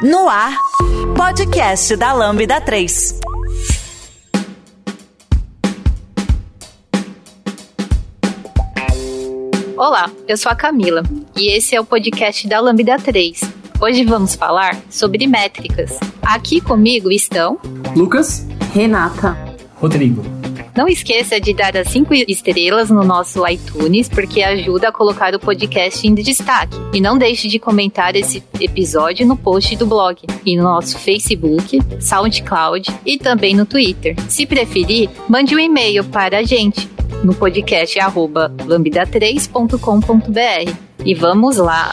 No ar, podcast da Lambda 3. Olá, eu sou a Camila e esse é o podcast da Lambda 3. Hoje vamos falar sobre métricas. Aqui comigo estão Lucas, Renata, Rodrigo. Não esqueça de dar as 5 estrelas no nosso iTunes, porque ajuda a colocar o podcast em destaque. E não deixe de comentar esse episódio no post do blog, e no nosso Facebook, SoundCloud e também no Twitter. Se preferir, mande um e-mail para a gente no podcast lambda3.com.br. E vamos lá!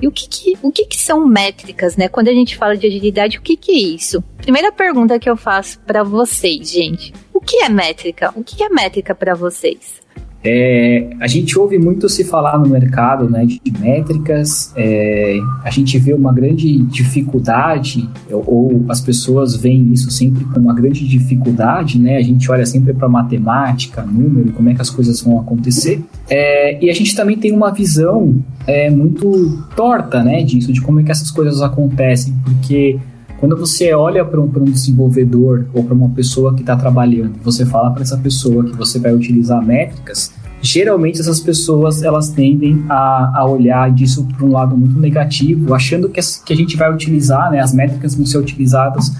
E o que, que o que, que, são métricas, né? Quando a gente fala de agilidade, o que, que é isso? Primeira pergunta que eu faço para vocês, gente. O que é métrica? O que é métrica para vocês? É, a gente ouve muito se falar no mercado né, de métricas, é, a gente vê uma grande dificuldade, ou, as pessoas veem isso sempre com uma grande dificuldade, né? A gente olha sempre para matemática, número, como é que as coisas vão acontecer. É, e a gente também tem uma visão é, muito torta né, disso, de como é que essas coisas acontecem, porque quando você olha para um, um, desenvolvedor ou para uma pessoa que está trabalhando você fala para essa pessoa que você vai utilizar métricas, geralmente essas pessoas elas tendem a, a olhar disso para um lado muito negativo, achando que, que a gente vai utilizar, né, as métricas vão ser utilizadas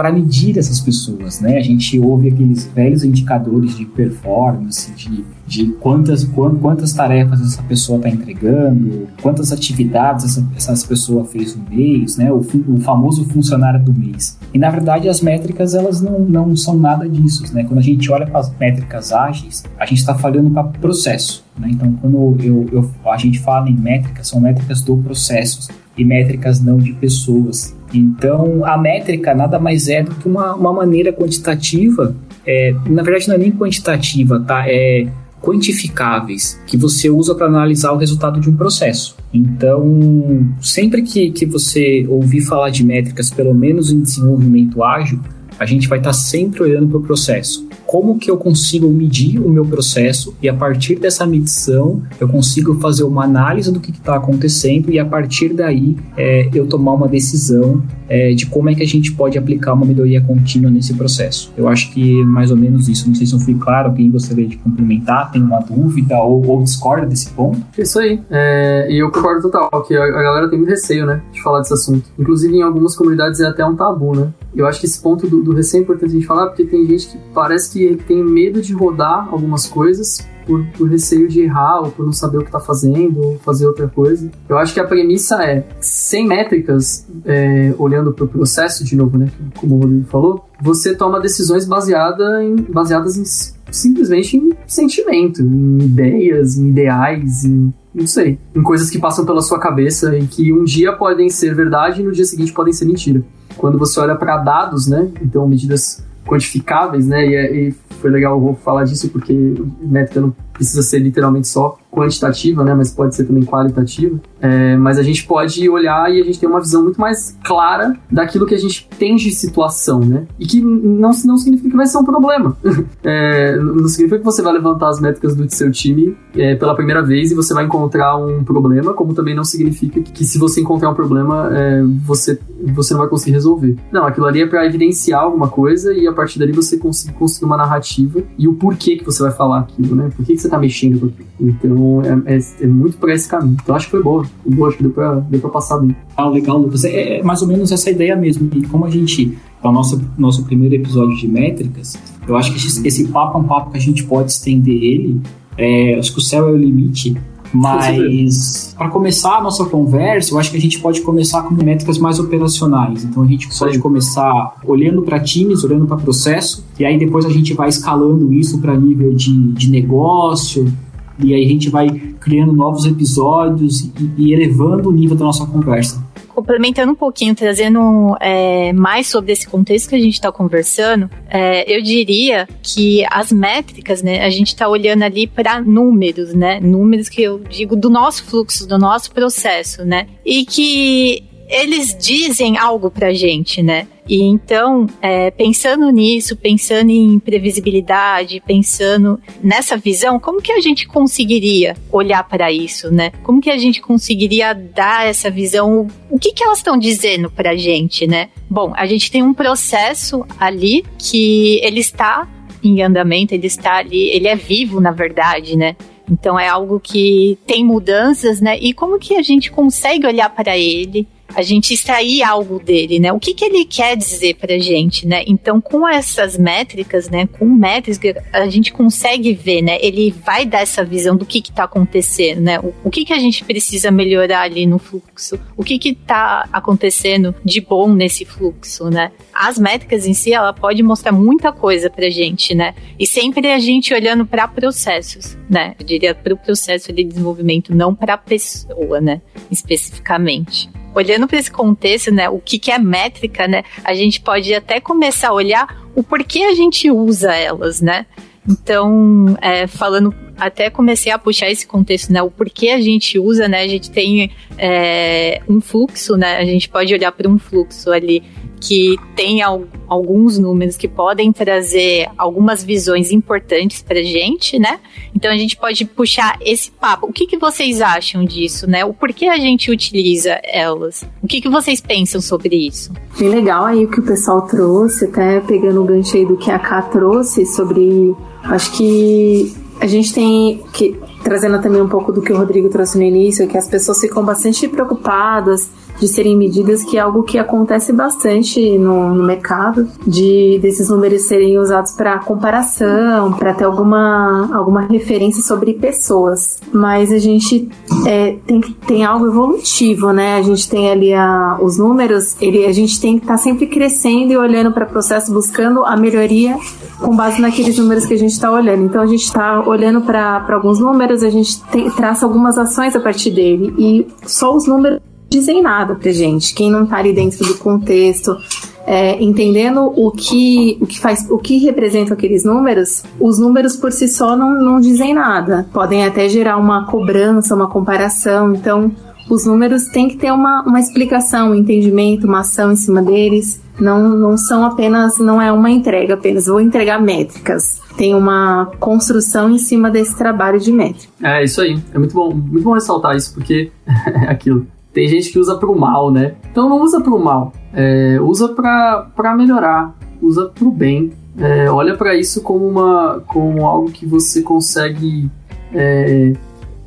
para medir essas pessoas, né? A gente ouve aqueles velhos indicadores de performance, de, de quantas, quantas tarefas essa pessoa está entregando, quantas atividades essa, essa pessoa fez no mês, né? O, o, famoso funcionário do mês. E na verdade as métricas elas não, não são nada disso, né? Quando a gente olha para as métricas ágeis, a gente está falando para processo, né? Então quando eu, eu, a gente fala em métricas, são métricas do processo e métricas não de pessoas. Então, a métrica nada mais é do que uma, uma maneira quantitativa, é, na verdade não é nem quantitativa, tá? É quantificáveis que você usa para analisar o resultado de um processo. Então, sempre que, que você ouvir falar de métricas, pelo menos em desenvolvimento ágil, a gente vai estar tá sempre olhando para o processo como que eu consigo medir o meu processo e a partir dessa medição eu consigo fazer uma análise do que está acontecendo e a partir daí é, eu tomar uma decisão é, de como é que a gente pode aplicar uma melhoria contínua nesse processo. Eu acho que é mais ou menos isso. Não sei se eu fui claro, alguém gostaria de complementar, tem uma dúvida ou, ou discorda desse ponto? Isso aí. É, e eu concordo total, que a, a galera tem muito receio, né, de falar desse assunto. Inclusive em algumas comunidades é até um tabu, né? Eu acho que esse ponto do, do receio é importante a gente falar, porque tem gente que parece que que tem medo de rodar algumas coisas por, por, receio de errar ou por não saber o que está fazendo ou fazer outra coisa. Eu acho que a premissa é, sem métricas, é, olhando para o processo de novo, né, como o Rodrigo falou, você toma decisões baseada em, baseadas em, simplesmente em sentimento, em ideias, em ideais, em não sei, em coisas que passam pela sua cabeça e que um dia podem ser verdade e no dia seguinte podem ser mentira. Quando você olha para dados, né, então medidas quantificáveis, né? E, é, e foi legal eu vou falar disso porque métrica não precisa ser literalmente só quantitativa, né? Mas pode ser também qualitativa. É, mas a gente pode olhar e a gente tem uma visão muito mais clara daquilo que a gente tem de situação, né? E que não, não significa que vai ser um problema. é, não significa que você vai levantar as métricas do seu time é, pela primeira vez e você vai encontrar um problema, como também não significa que, que se você encontrar um problema, é, você, você não vai conseguir resolver. Não, aquilo ali é para evidenciar alguma coisa e a partir dali você conseguir construir uma narrativa e o porquê que você vai falar aquilo, né? Por que, que você tá mexendo com aquilo. Então é, é, é muito por esse caminho. Então acho que foi boa. Foi boa, acho que deu pra, deu pra passar bem. Ah, legal, Lucas. É, é mais ou menos essa ideia mesmo. E como a gente. É o nosso, nosso primeiro episódio de métricas, eu acho que esse, papo é um papo que a gente pode estender ele. É, acho que o céu é o limite. Mas, para começar a nossa conversa, eu acho que a gente pode começar com métricas mais operacionais. Então, a gente pode Sim. começar olhando para times, olhando para processo, e aí depois a gente vai escalando isso para nível de, de negócio, e aí a gente vai criando novos episódios e, e elevando o nível da nossa conversa complementando um pouquinho, trazendo é, mais sobre esse contexto que a gente está conversando, é, eu diria que as métricas, né, a gente está olhando ali para números, né, números que eu digo do nosso fluxo, do nosso processo, né, e que eles dizem algo pra gente, né? E então, é, pensando nisso, pensando em previsibilidade, pensando nessa visão, como que a gente conseguiria olhar para isso, né? Como que a gente conseguiria dar essa visão? O que que elas estão dizendo pra gente, né? Bom, a gente tem um processo ali que ele está em andamento, ele está ali, ele é vivo, na verdade, né? Então é algo que tem mudanças, né? E como que a gente consegue olhar para ele? A gente extrair algo dele, né? O que, que ele quer dizer pra gente, né? Então, com essas métricas, né? Com métricas, a gente consegue ver, né? Ele vai dar essa visão do que que tá acontecendo, né? O, o que que a gente precisa melhorar ali no fluxo? O que que tá acontecendo de bom nesse fluxo, né? As métricas em si, ela pode mostrar muita coisa pra gente, né? E sempre a gente olhando para processos, né? Eu diria para o processo de desenvolvimento, não para a pessoa, né? Especificamente olhando para esse contexto, né, o que, que é métrica, né, a gente pode até começar a olhar o porquê a gente usa elas, né? Então, é, falando, até comecei a puxar esse contexto, né? O porquê a gente usa, né? A gente tem é, um fluxo, né? A gente pode olhar para um fluxo ali que tem al alguns números que podem trazer algumas visões importantes para gente, né? Então a gente pode puxar esse papo. O que, que vocês acham disso, né? O porquê a gente utiliza elas? O que, que vocês pensam sobre isso? Bem legal aí o que o pessoal trouxe, até pegando o gancho aí do que a Ká trouxe sobre. Acho que a gente tem que trazendo também um pouco do que o Rodrigo trouxe no início, que as pessoas ficam bastante preocupadas de serem medidas, que é algo que acontece bastante no, no mercado, de desses números serem usados para comparação, para ter alguma, alguma referência sobre pessoas. Mas a gente é, tem, tem algo evolutivo, né? A gente tem ali a, os números, ele, a gente tem que estar tá sempre crescendo e olhando para o processo, buscando a melhoria com base naqueles números que a gente está olhando. Então a gente está olhando para alguns números, a gente tem, traça algumas ações a partir dele e só os números dizem nada pra gente. Quem não tá ali dentro do contexto, é, entendendo o que, o que faz, o que representam aqueles números, os números por si só não, não dizem nada. Podem até gerar uma cobrança, uma comparação. Então, os números têm que ter uma, uma explicação, um entendimento, uma ação em cima deles. Não, não são apenas, não é uma entrega apenas, vou entregar métricas. Tem uma construção em cima desse trabalho de métrica. É, isso aí. É muito bom, muito bom ressaltar isso, porque é aquilo tem gente que usa pro mal, né? Então não usa pro mal, é, usa pra melhorar, usa pro bem. É, olha para isso como, uma, como algo que você consegue, é,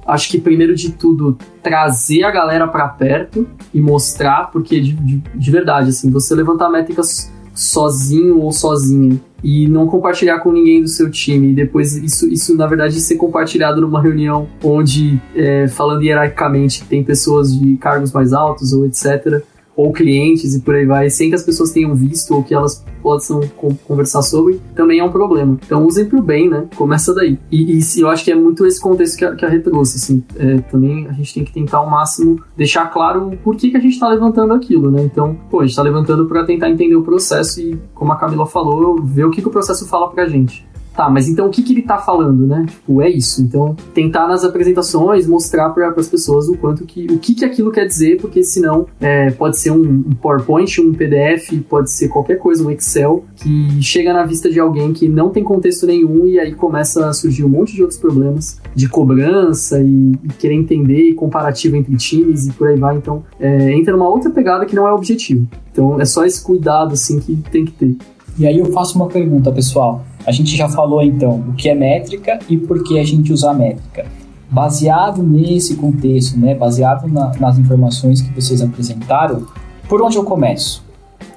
acho que primeiro de tudo, trazer a galera para perto e mostrar, porque de, de, de verdade, assim, você levantar métricas sozinho ou sozinha e não compartilhar com ninguém do seu time. E depois isso, isso na verdade, ser compartilhado numa reunião onde, é, falando hierarquicamente, tem pessoas de cargos mais altos ou etc ou clientes e por aí vai, sem que as pessoas tenham visto ou que elas possam conversar sobre, também é um problema. Então usem pro bem, né? Começa daí. E, e eu acho que é muito esse contexto que a, que a Rê trouxe, assim. É, também a gente tem que tentar ao máximo deixar claro por que, que a gente tá levantando aquilo, né? Então, pô, a gente tá levantando para tentar entender o processo e, como a Camila falou, ver o que, que o processo fala pra gente. Tá, mas então o que, que ele tá falando, né? Tipo, é isso. Então, tentar nas apresentações mostrar para as pessoas o quanto que. o que, que aquilo quer dizer, porque senão é, pode ser um, um, PowerPoint, um PDF, pode ser qualquer coisa, um Excel, que chega na vista de alguém que não tem contexto nenhum e aí começa a surgir um monte de outros problemas de cobrança e, e querer entender e comparativo entre times e por aí vai. Então, é, entra numa outra pegada que não é o objetivo. Então, é só esse cuidado, assim, que tem que ter. E aí eu faço uma pergunta, pessoal. A gente já falou então o que é métrica e por que a gente usa a métrica. Baseado nesse contexto, né, baseado na, nas informações que vocês apresentaram, por onde eu começo?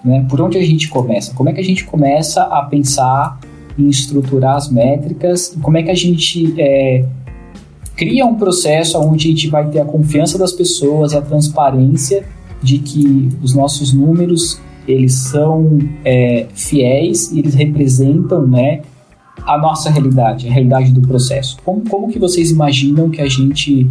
Né? Por onde a gente começa? Como é que a gente começa a pensar em estruturar as métricas? Como é que a gente é, cria um processo onde a gente vai ter a confiança das pessoas e a transparência de que os nossos números eles são é, fiéis e eles representam né, a nossa realidade, a realidade do processo. Como, como que vocês imaginam que a gente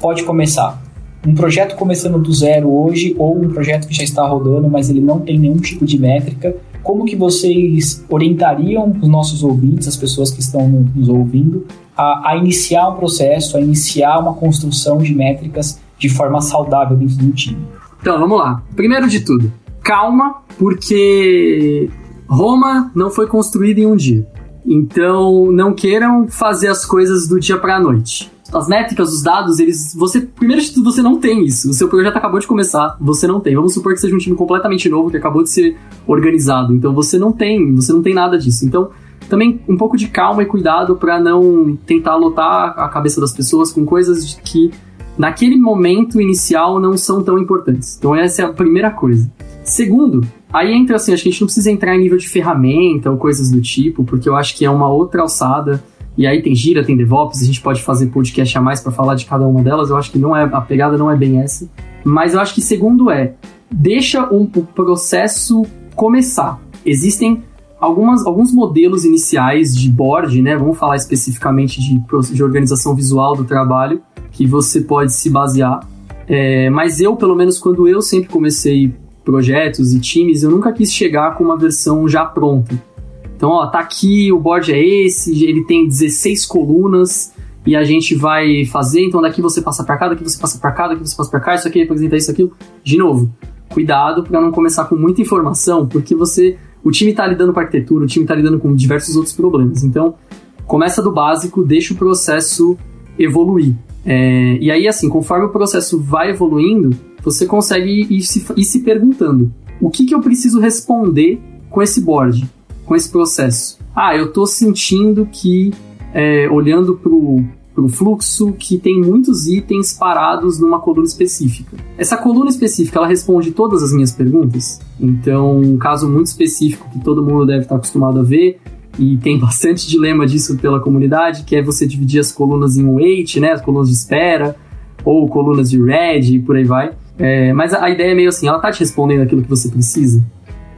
pode começar? Um projeto começando do zero hoje ou um projeto que já está rodando, mas ele não tem nenhum tipo de métrica. Como que vocês orientariam os nossos ouvintes, as pessoas que estão nos ouvindo, a, a iniciar um processo, a iniciar uma construção de métricas de forma saudável dentro do time? Então, vamos lá. Primeiro de tudo, calma, porque Roma não foi construída em um dia. Então, não queiram fazer as coisas do dia para a noite. As métricas, os dados, eles. Você, primeiro de tudo, você não tem isso. O seu projeto acabou de começar, você não tem. Vamos supor que seja um time completamente novo que acabou de ser organizado. Então você não tem, você não tem nada disso. Então, também um pouco de calma e cuidado para não tentar lotar a cabeça das pessoas com coisas que naquele momento inicial não são tão importantes. Então essa é a primeira coisa. Segundo, aí entra assim, acho que a gente não precisa entrar em nível de ferramenta ou coisas do tipo, porque eu acho que é uma outra alçada. E aí tem gira, tem DevOps, a gente pode fazer podcast a mais para falar de cada uma delas. Eu acho que não é a pegada não é bem essa. Mas eu acho que segundo é, deixa um, o processo começar. Existem algumas, alguns modelos iniciais de board, né? Vamos falar especificamente de, de organização visual do trabalho, que você pode se basear. É, mas eu, pelo menos, quando eu sempre comecei projetos e times, eu nunca quis chegar com uma versão já pronta. Então, ó, tá aqui, o board é esse, ele tem 16 colunas e a gente vai fazer, então daqui você passa para cá, daqui você passa para cá, daqui você passa para cá, isso aqui representa isso, aquilo. De novo, cuidado para não começar com muita informação, porque você o time está lidando com arquitetura, o time está lidando com diversos outros problemas. Então, começa do básico, deixa o processo evoluir. É, e aí, assim, conforme o processo vai evoluindo, você consegue ir se, ir se perguntando: o que, que eu preciso responder com esse board, com esse processo? Ah, eu estou sentindo que, é, olhando para o fluxo que tem muitos itens parados numa coluna específica. Essa coluna específica ela responde todas as minhas perguntas. Então, um caso muito específico que todo mundo deve estar acostumado a ver e tem bastante dilema disso pela comunidade, que é você dividir as colunas em wait, né, as colunas de espera ou colunas de red e por aí vai. É, mas a, ideia é meio assim, ela está te respondendo aquilo que você precisa.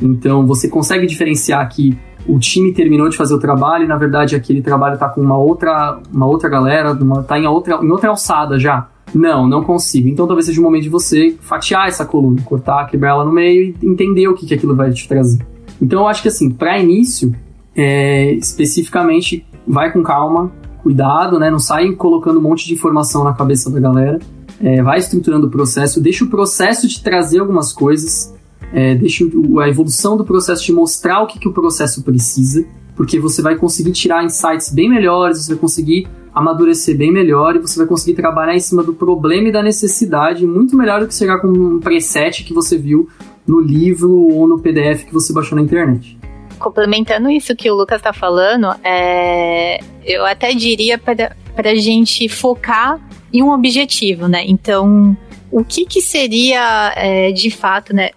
Então, você consegue diferenciar que o time terminou de fazer o trabalho e na verdade aquele trabalho tá com uma outra, uma outra galera, uma, tá em outra, em outra alçada já. Não, não consigo. Então talvez seja o momento de você fatiar essa coluna, cortar, quebrar ela no meio e entender o que, que aquilo vai te trazer. Então eu acho que assim, para início, é, especificamente, vai com calma, cuidado, né? Não sai colocando um monte de informação na cabeça da galera. É, vai estruturando o processo, deixa o processo de trazer algumas coisas é, deixa a evolução do processo te mostrar o que, que o processo precisa, porque você vai conseguir tirar insights bem melhores, você vai conseguir amadurecer bem melhor e você vai conseguir trabalhar em cima do problema e da necessidade muito melhor do que chegar com um preset que você viu no livro ou no PDF que você baixou na internet. Complementando isso que o Lucas está falando, é, eu até diria para a gente focar em um objetivo, né? Então, o que, que seria é, de fato, né?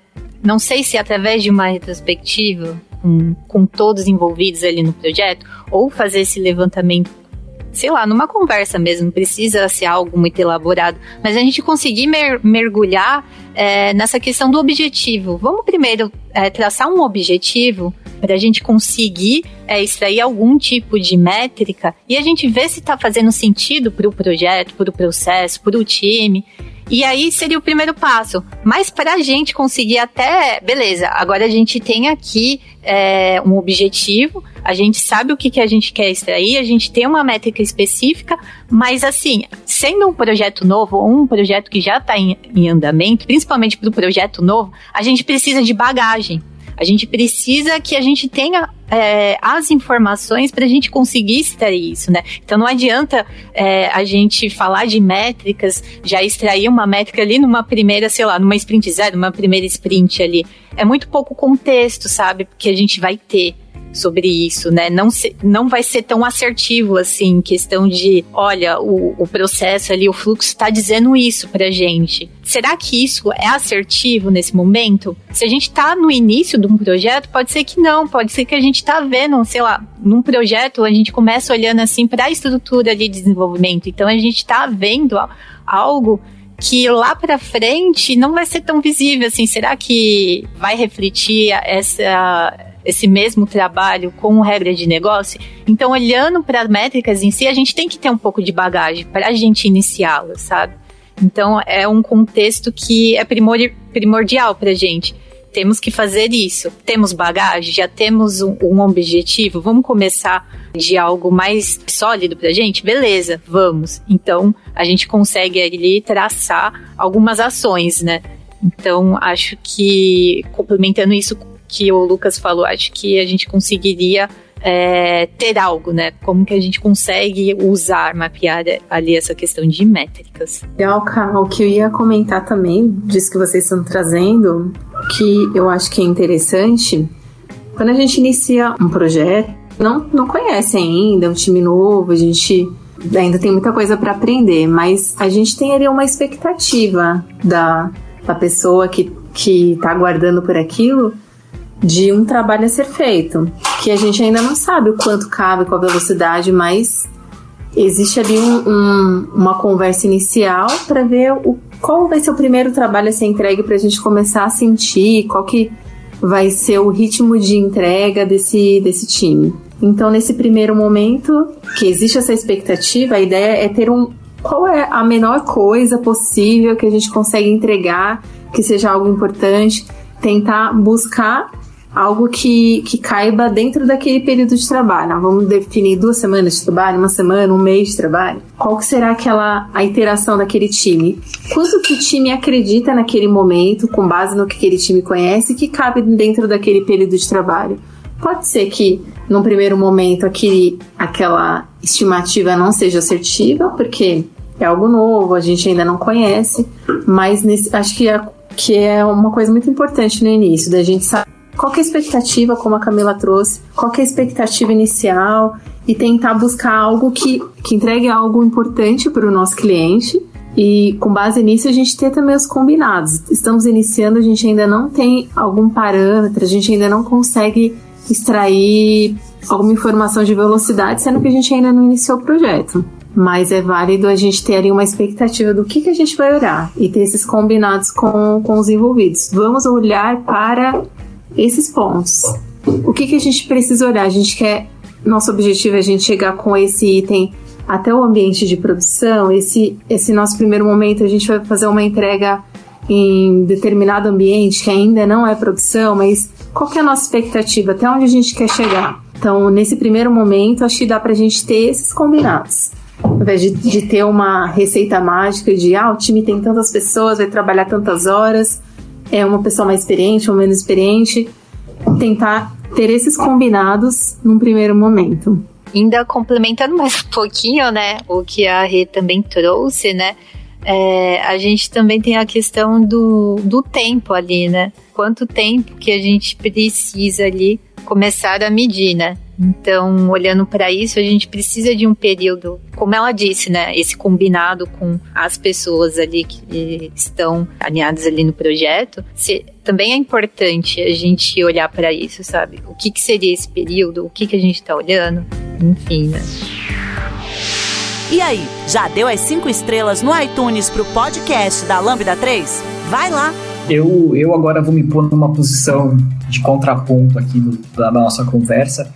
Não sei se através de uma retrospectiva com, com todos envolvidos ali no projeto, ou fazer esse levantamento sei lá, numa conversa mesmo, precisa ser algo muito elaborado, mas a gente conseguir mer mergulhar é, nessa questão do objetivo. Vamos primeiro é, traçar um objetivo para a gente conseguir é, extrair algum tipo de métrica e a gente ver se está fazendo sentido para o projeto, para o processo, para o time. E aí seria o primeiro passo. Mas para a gente conseguir até. Beleza, agora a gente tem aqui é, um objetivo, a gente sabe o que, que a gente quer extrair, a gente tem uma métrica específica, mas assim, sendo um projeto novo ou um projeto que já está em, em andamento, principalmente para o projeto novo, a gente precisa de bagagem. A gente precisa que a gente tenha é, as informações para a gente conseguir extrair isso, né? Então não adianta é, a gente falar de métricas, já extrair uma métrica ali numa primeira, sei lá, numa sprint zero, numa primeira sprint ali. É muito pouco contexto, sabe? Que a gente vai ter sobre isso, né? Não, se, não vai ser tão assertivo assim, questão de, olha, o, o processo ali, o fluxo está dizendo isso pra gente. Será que isso é assertivo nesse momento? Se a gente está no início de um projeto, pode ser que não, pode ser que a gente está vendo, sei lá, num projeto a gente começa olhando assim para a estrutura de desenvolvimento. Então a gente está vendo algo que lá para frente não vai ser tão visível assim. Será que vai refletir essa esse mesmo trabalho com regra de negócio. Então, olhando para as métricas em si, a gente tem que ter um pouco de bagagem para a gente iniciá-las, sabe? Então, é um contexto que é primordial para a gente. Temos que fazer isso. Temos bagagem, já temos um, um objetivo. Vamos começar de algo mais sólido para a gente? Beleza, vamos. Então, a gente consegue ali traçar algumas ações, né? Então, acho que, complementando isso que o Lucas falou, acho que a gente conseguiria é, ter algo, né? Como que a gente consegue usar, mapear ali essa questão de métricas. Legal, Carl. O que eu ia comentar também, disso que vocês estão trazendo, que eu acho que é interessante, quando a gente inicia um projeto, não, não conhece ainda, é um time novo, a gente ainda tem muita coisa para aprender, mas a gente tem ali uma expectativa da, da pessoa que, que tá aguardando por aquilo de um trabalho a ser feito, que a gente ainda não sabe o quanto cabe, qual a velocidade, mas existe ali um, um, uma conversa inicial para ver o, qual vai ser o primeiro trabalho a ser entregue para a gente começar a sentir qual que vai ser o ritmo de entrega desse, desse time. Então, nesse primeiro momento, que existe essa expectativa, a ideia é ter um. Qual é a menor coisa possível que a gente consegue entregar, que seja algo importante, tentar buscar algo que, que caiba dentro daquele período de trabalho. Vamos definir duas semanas de trabalho, uma semana, um mês de trabalho. Qual que será aquela a interação daquele time? Quanto que o time acredita naquele momento, com base no que aquele time conhece, que cabe dentro daquele período de trabalho? Pode ser que, num primeiro momento, aquele, aquela estimativa não seja assertiva, porque é algo novo, a gente ainda não conhece, mas nesse, acho que é, que é uma coisa muito importante no início, da gente saber qual é a expectativa, como a Camila trouxe, qual é a expectativa inicial e tentar buscar algo que, que entregue algo importante para o nosso cliente e com base nisso a gente ter também os combinados. Estamos iniciando, a gente ainda não tem algum parâmetro, a gente ainda não consegue extrair alguma informação de velocidade, sendo que a gente ainda não iniciou o projeto. Mas é válido a gente ter ali uma expectativa do que, que a gente vai olhar e ter esses combinados com, com os envolvidos. Vamos olhar para esses pontos. O que, que a gente precisa olhar? A gente quer. Nosso objetivo é a gente chegar com esse item até o ambiente de produção. Esse, esse nosso primeiro momento, a gente vai fazer uma entrega em determinado ambiente que ainda não é produção, mas qual que é a nossa expectativa? Até onde a gente quer chegar? Então, nesse primeiro momento, acho que dá pra gente ter esses combinados. Ao invés de, de ter uma receita mágica de, ah, o time tem tantas pessoas, vai trabalhar tantas horas, é uma pessoa mais experiente ou menos experiente, tentar ter esses combinados num primeiro momento. Ainda complementando mais um pouquinho, né, o que a Rê também trouxe, né, é, a gente também tem a questão do, do tempo ali, né? Quanto tempo que a gente precisa ali começar a medir, né? Então, olhando para isso, a gente precisa de um período, como ela disse, né? Esse combinado com as pessoas ali que estão alinhadas ali no projeto. Se, também é importante a gente olhar para isso, sabe? O que, que seria esse período? O que, que a gente está olhando? Enfim, né? E aí, já deu as cinco estrelas no iTunes pro podcast da Lambda 3? Vai lá! Eu, eu agora vou me pôr numa posição de contraponto aqui do, da nossa conversa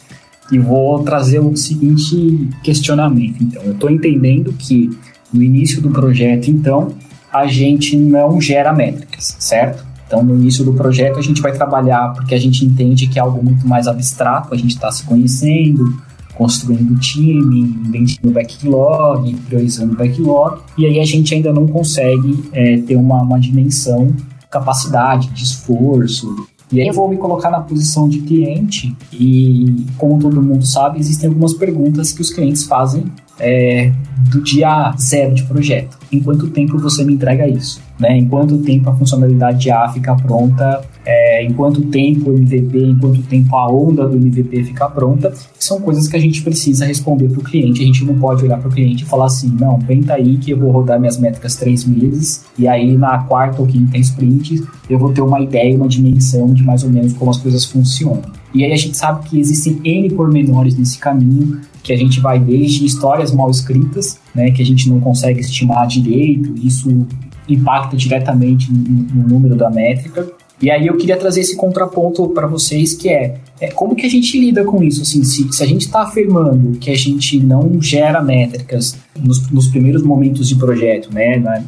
e vou trazer o seguinte questionamento. Então, eu estou entendendo que no início do projeto, então, a gente não gera métricas, certo? Então, no início do projeto, a gente vai trabalhar porque a gente entende que é algo muito mais abstrato, a gente está se conhecendo, construindo time, inventando backlog, priorizando backlog, e aí a gente ainda não consegue é, ter uma, uma dimensão, capacidade de esforço, e aí eu vou me colocar na posição de cliente e, como todo mundo sabe, existem algumas perguntas que os clientes fazem é, do dia zero de projeto. Em quanto tempo você me entrega isso? Né? Em quanto tempo a funcionalidade A fica pronta? É, em quanto tempo o MVP, em quanto tempo a onda do MVP fica pronta? São coisas que a gente precisa responder para o cliente. A gente não pode olhar para o cliente e falar assim: não, vem aí que eu vou rodar minhas métricas três meses e aí na quarta ou quinta sprint eu vou ter uma ideia, uma dimensão de mais ou menos como as coisas funcionam. E aí a gente sabe que existem N pormenores nesse caminho que a gente vai desde histórias mal escritas, né, que a gente não consegue estimar direito, isso impacta diretamente no, no número da métrica, E aí eu queria trazer esse contraponto para vocês, que é, é, como que a gente lida com isso? Assim, se, se a gente está afirmando que a gente não gera métricas nos, nos primeiros momentos de projeto, né, na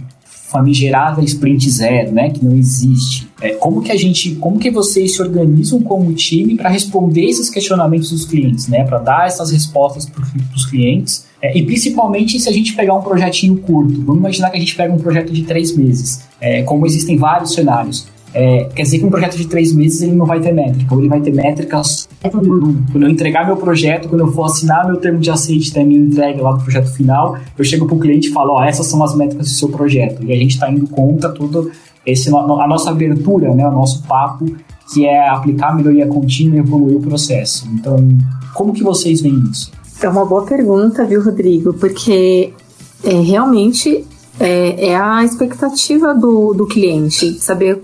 famigerada sprint zero, né, que não existe. É, como que a gente, como que vocês se organizam como time para responder esses questionamentos dos clientes, né, para dar essas respostas para os clientes? É, e principalmente se a gente pegar um projetinho curto, vamos imaginar que a gente pega um projeto de três meses, é, como existem vários cenários. É, quer dizer que um projeto de três meses ele não vai ter métrica, ou ele vai ter métricas quando eu entregar meu projeto, quando eu for assinar meu termo de aceite da minha entrega lá do projeto final, eu chego para o cliente e falo, ó, essas são as métricas do seu projeto. E a gente está indo contra tudo esse, a nossa abertura, né, o nosso papo, que é aplicar a melhoria contínua e evoluir o processo. Então, como que vocês veem isso? É uma boa pergunta, viu, Rodrigo? Porque é, realmente é, é, a expectativa do, do cliente, saber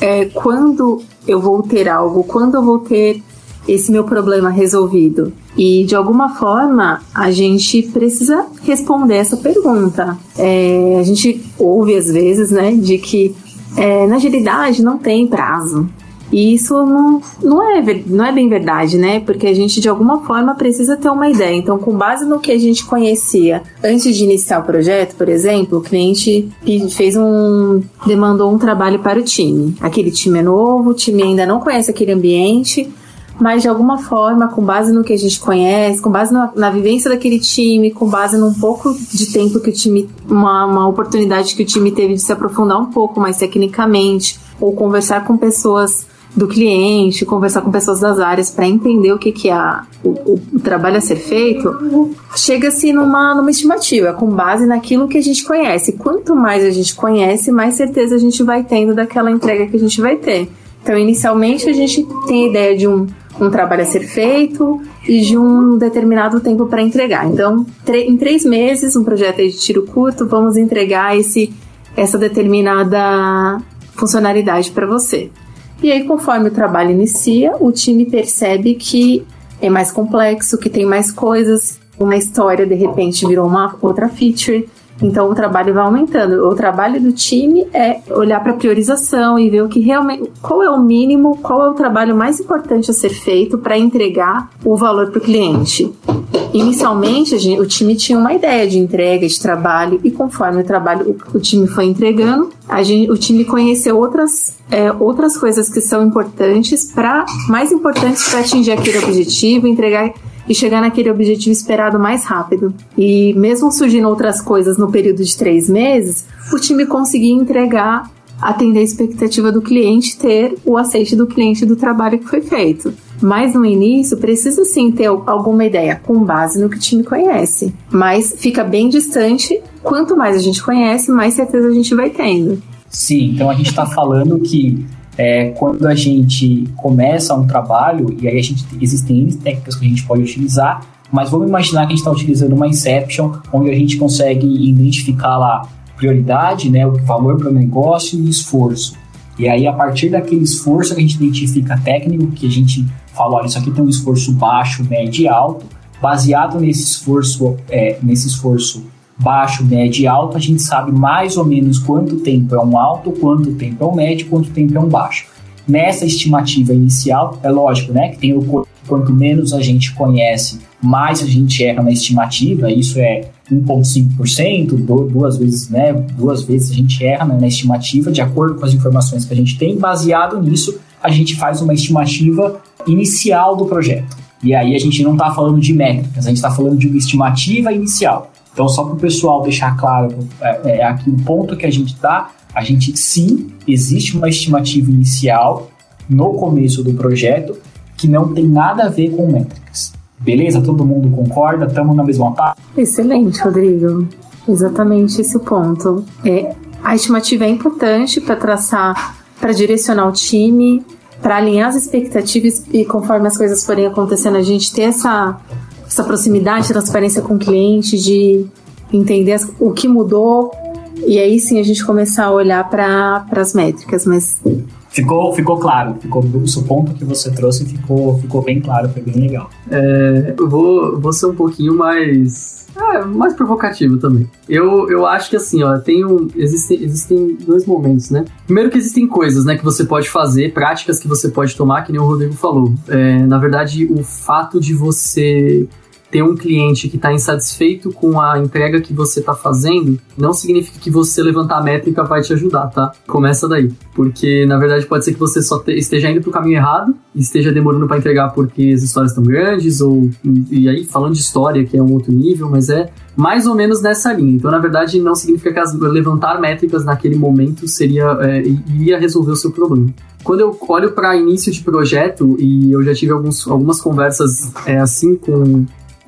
é, quando eu vou ter algo, quando eu vou ter esse meu problema resolvido. E de alguma forma a gente precisa responder essa pergunta. É, a gente ouve às vezes, né, de que é, na agilidade não tem prazo. E isso não, não, é, não é bem verdade, né? Porque a gente de alguma forma precisa ter uma ideia. Então, com base no que a gente conhecia antes de iniciar o projeto, por exemplo, o cliente fez um. demandou um trabalho para o time. Aquele time é novo, o time ainda não conhece aquele ambiente, mas de alguma forma, com base no que a gente conhece, com base na, na, vivência daquele time, com base num pouco de tempo que o time, uma, uma oportunidade que o time teve de se aprofundar um pouco mais tecnicamente, ou conversar com pessoas do cliente, conversar com pessoas das áreas para entender o que, que é o, o, trabalho a ser feito, chega-se numa, numa estimativa, com base naquilo que a gente conhece. Quanto mais a gente conhece, mais certeza a gente vai tendo daquela entrega que a gente vai ter. Então, inicialmente, a gente tem a ideia de um, um trabalho a ser feito e de um determinado tempo para entregar. Então, em três meses, um projeto de tiro curto, vamos entregar esse, essa determinada funcionalidade para você. E aí, conforme o trabalho inicia, o time percebe que é mais complexo, que tem mais coisas, uma história de repente virou uma outra feature. Então o trabalho vai aumentando. O trabalho do time é olhar para a priorização e ver o que realmente, qual é o mínimo, qual é o trabalho mais importante a ser feito para entregar o valor para o cliente. Inicialmente, gente, o time tinha uma ideia de entrega, de trabalho, e conforme o trabalho o, o time foi entregando, gente, o time conheceu outras, é, outras coisas que são importantes para mais importantes para atingir aquele objetivo, entregar e chegar naquele objetivo esperado mais rápido. E mesmo surgindo outras coisas no período de três meses, o time conseguia entregar, atender a expectativa do cliente, ter o aceite do cliente do trabalho que foi feito. Mas no início precisa sim ter alguma ideia com base no que o time conhece. Mas fica bem distante. Quanto mais a gente conhece, mais certeza a gente vai tendo. Sim, então a gente está falando que é, quando a gente começa um trabalho, e aí a gente existem técnicas que a gente pode utilizar, mas vamos imaginar que a gente está utilizando uma Inception, onde a gente consegue identificar lá prioridade, né, o valor para o negócio e esforço. E aí, a partir daquele esforço que a gente identifica técnico, que a gente fala, olha, isso aqui tem um esforço baixo, médio e alto, baseado nesse esforço, é, nesse esforço baixo, médio e alto, a gente sabe mais ou menos quanto tempo é um alto, quanto tempo é um médio, quanto tempo é um baixo. Nessa estimativa inicial, é lógico, né, que tem o quanto menos a gente conhece, mais a gente erra na estimativa, isso é 1,5%, duas vezes, né, duas vezes a gente erra na estimativa, de acordo com as informações que a gente tem, baseado nisso, a gente faz uma estimativa inicial do projeto. E aí a gente não está falando de métricas, a gente está falando de uma estimativa inicial. Então, só para o pessoal deixar claro é, é, aqui o ponto que a gente está, a gente sim, existe uma estimativa inicial no começo do projeto que não tem nada a ver com métricas. Beleza? Todo mundo concorda? Estamos na mesma parte? Excelente, Rodrigo. Exatamente esse ponto. É, a estimativa é importante para traçar, para direcionar o time, para alinhar as expectativas e conforme as coisas forem acontecendo, a gente ter essa essa proximidade, transparência com o cliente, de entender o que mudou E aí sim a gente começar a olhar para as métricas, mas Ficou, ficou claro, ficou, o ponto que você trouxe ficou, ficou bem claro, foi bem legal. É, eu vou, vou ser um pouquinho mais. É, mais provocativo também. Eu, eu acho que assim, ó, tem um, existem, existem dois momentos, né? Primeiro que existem coisas, né, que você pode fazer, práticas que você pode tomar, que nem o Rodrigo falou. É, na verdade, o fato de você ter um cliente que está insatisfeito com a entrega que você está fazendo, não significa que você levantar a métrica vai te ajudar, tá? Começa daí. Porque, na verdade, pode ser que você só te, esteja indo para o caminho errado e esteja demorando para entregar porque as histórias estão grandes, ou. E aí, falando de história, que é um outro nível, mas é mais ou menos nessa linha. Então, na verdade, não significa que as, levantar métricas naquele momento seria é, iria resolver o seu problema. Quando eu olho para início de projeto, e eu já tive alguns, algumas conversas é, assim com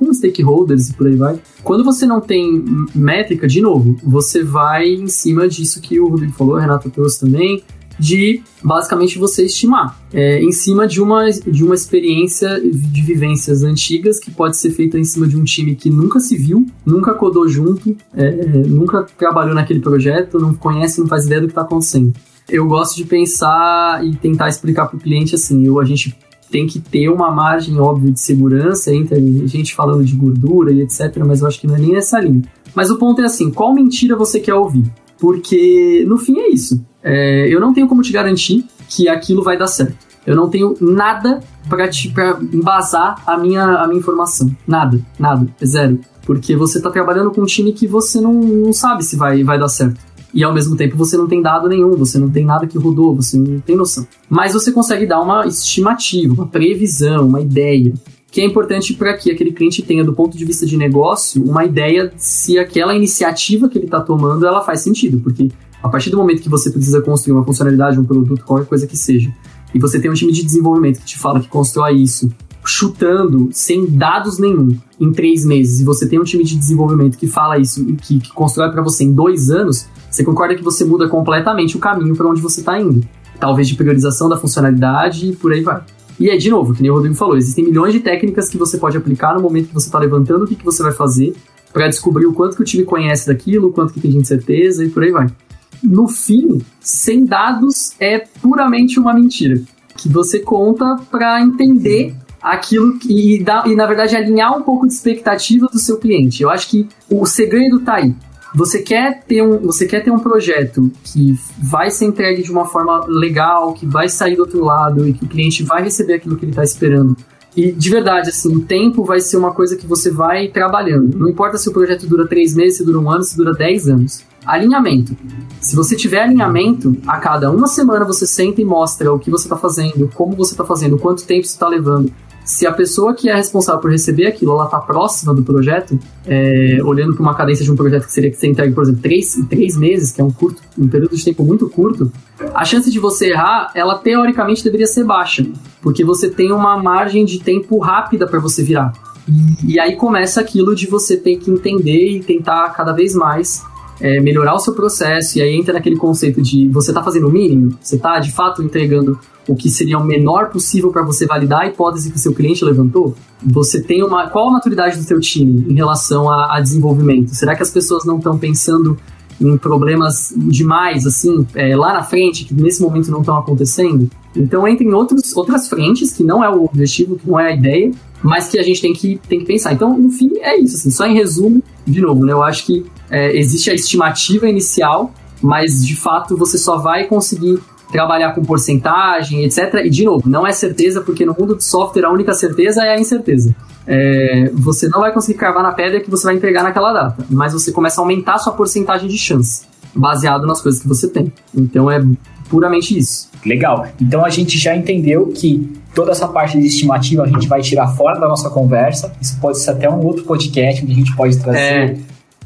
com stakeholders e por aí vai. Quando você não tem métrica, de novo, você vai em cima disso que o Rodrigo falou, a Renata trouxe também, de basicamente você estimar é, em cima de uma, de uma experiência de vivências antigas que pode ser feita em cima de um time que nunca se viu, nunca codou junto, é, nunca trabalhou naquele projeto, não conhece, não faz ideia do que está acontecendo. Eu gosto de pensar e tentar explicar para o cliente assim, eu, a gente tem que ter uma margem óbvia de segurança entre gente falando de gordura e etc, mas eu acho que não é nem essa linha. Mas o ponto é assim, qual mentira você quer ouvir? Porque no fim é isso. É, eu não tenho como te garantir que aquilo vai dar certo. Eu não tenho nada para embasar a minha, a minha informação. Nada, nada, zero. Porque você está trabalhando com um time que você não, não sabe se vai, vai dar certo e ao mesmo tempo você não tem dado nenhum, você não tem nada que rodou, você não tem noção. Mas você consegue dar uma estimativa, uma previsão, uma ideia, que é importante para que aquele cliente tenha, do ponto de vista de negócio, uma ideia se aquela iniciativa que ele está tomando ela faz sentido, porque a partir do momento que você precisa construir uma funcionalidade, um produto, qualquer coisa que seja, e você tem um time de desenvolvimento que te fala que constrói isso chutando, sem dados nenhum, em três meses, e você tem um time de desenvolvimento que fala isso, que, que constrói para você em dois anos, você concorda que você muda completamente o caminho para onde você está indo. Talvez de priorização da funcionalidade e por aí vai. E é, de novo, que nem o Rodrigo falou, existem milhões de técnicas que você pode aplicar no momento que você está levantando o que, que você vai fazer para descobrir o quanto que o time conhece daquilo, o quanto que tem de certeza e por aí vai. No fim, sem dados é puramente uma mentira que você conta para entender aquilo que, e, dá, e, na verdade, alinhar um pouco de expectativa do seu cliente. Eu acho que o segredo tá aí. Você quer ter um, você quer ter um projeto que vai ser entregue de uma forma legal, que vai sair do outro lado e que o cliente vai receber aquilo que ele está esperando. E de verdade, assim, o tempo vai ser uma coisa que você vai trabalhando. Não importa se o projeto dura três meses, se dura um ano, se dura dez anos. Alinhamento. Se você tiver alinhamento, a cada uma semana você senta e mostra o que você está fazendo, como você está fazendo, quanto tempo você está levando se a pessoa que é responsável por receber aquilo, ela tá próxima do projeto, é, olhando para uma cadência de um projeto que seria que você entregue, por exemplo, três, três meses, que é um curto, um período de tempo muito curto, a chance de você errar, ela teoricamente deveria ser baixa, porque você tem uma margem de tempo rápida para você virar. E, e aí começa aquilo de você ter que entender e tentar cada vez mais é, melhorar o seu processo, e aí entra naquele conceito de você está fazendo o mínimo, você está de fato entregando o que seria o menor possível para você validar a hipótese que o seu cliente levantou? Você tem uma. Qual a maturidade do seu time em relação a, a desenvolvimento? Será que as pessoas não estão pensando em problemas demais, assim, é, lá na frente, que nesse momento não estão acontecendo? Então entra em outros, outras frentes, que não é o objetivo, que não é a ideia, mas que a gente tem que, tem que pensar. Então, no fim, é isso. Assim, só em resumo, de novo, né, eu acho que é, existe a estimativa inicial, mas de fato você só vai conseguir trabalhar com porcentagem, etc. E, de novo, não é certeza, porque no mundo do software a única certeza é a incerteza. É, você não vai conseguir cravar na pedra que você vai entregar naquela data, mas você começa a aumentar a sua porcentagem de chance, baseado nas coisas que você tem. Então é puramente isso. Legal. Então a gente já entendeu que toda essa parte de estimativa a gente vai tirar fora da nossa conversa. Isso pode ser até um outro podcast onde a gente pode trazer é.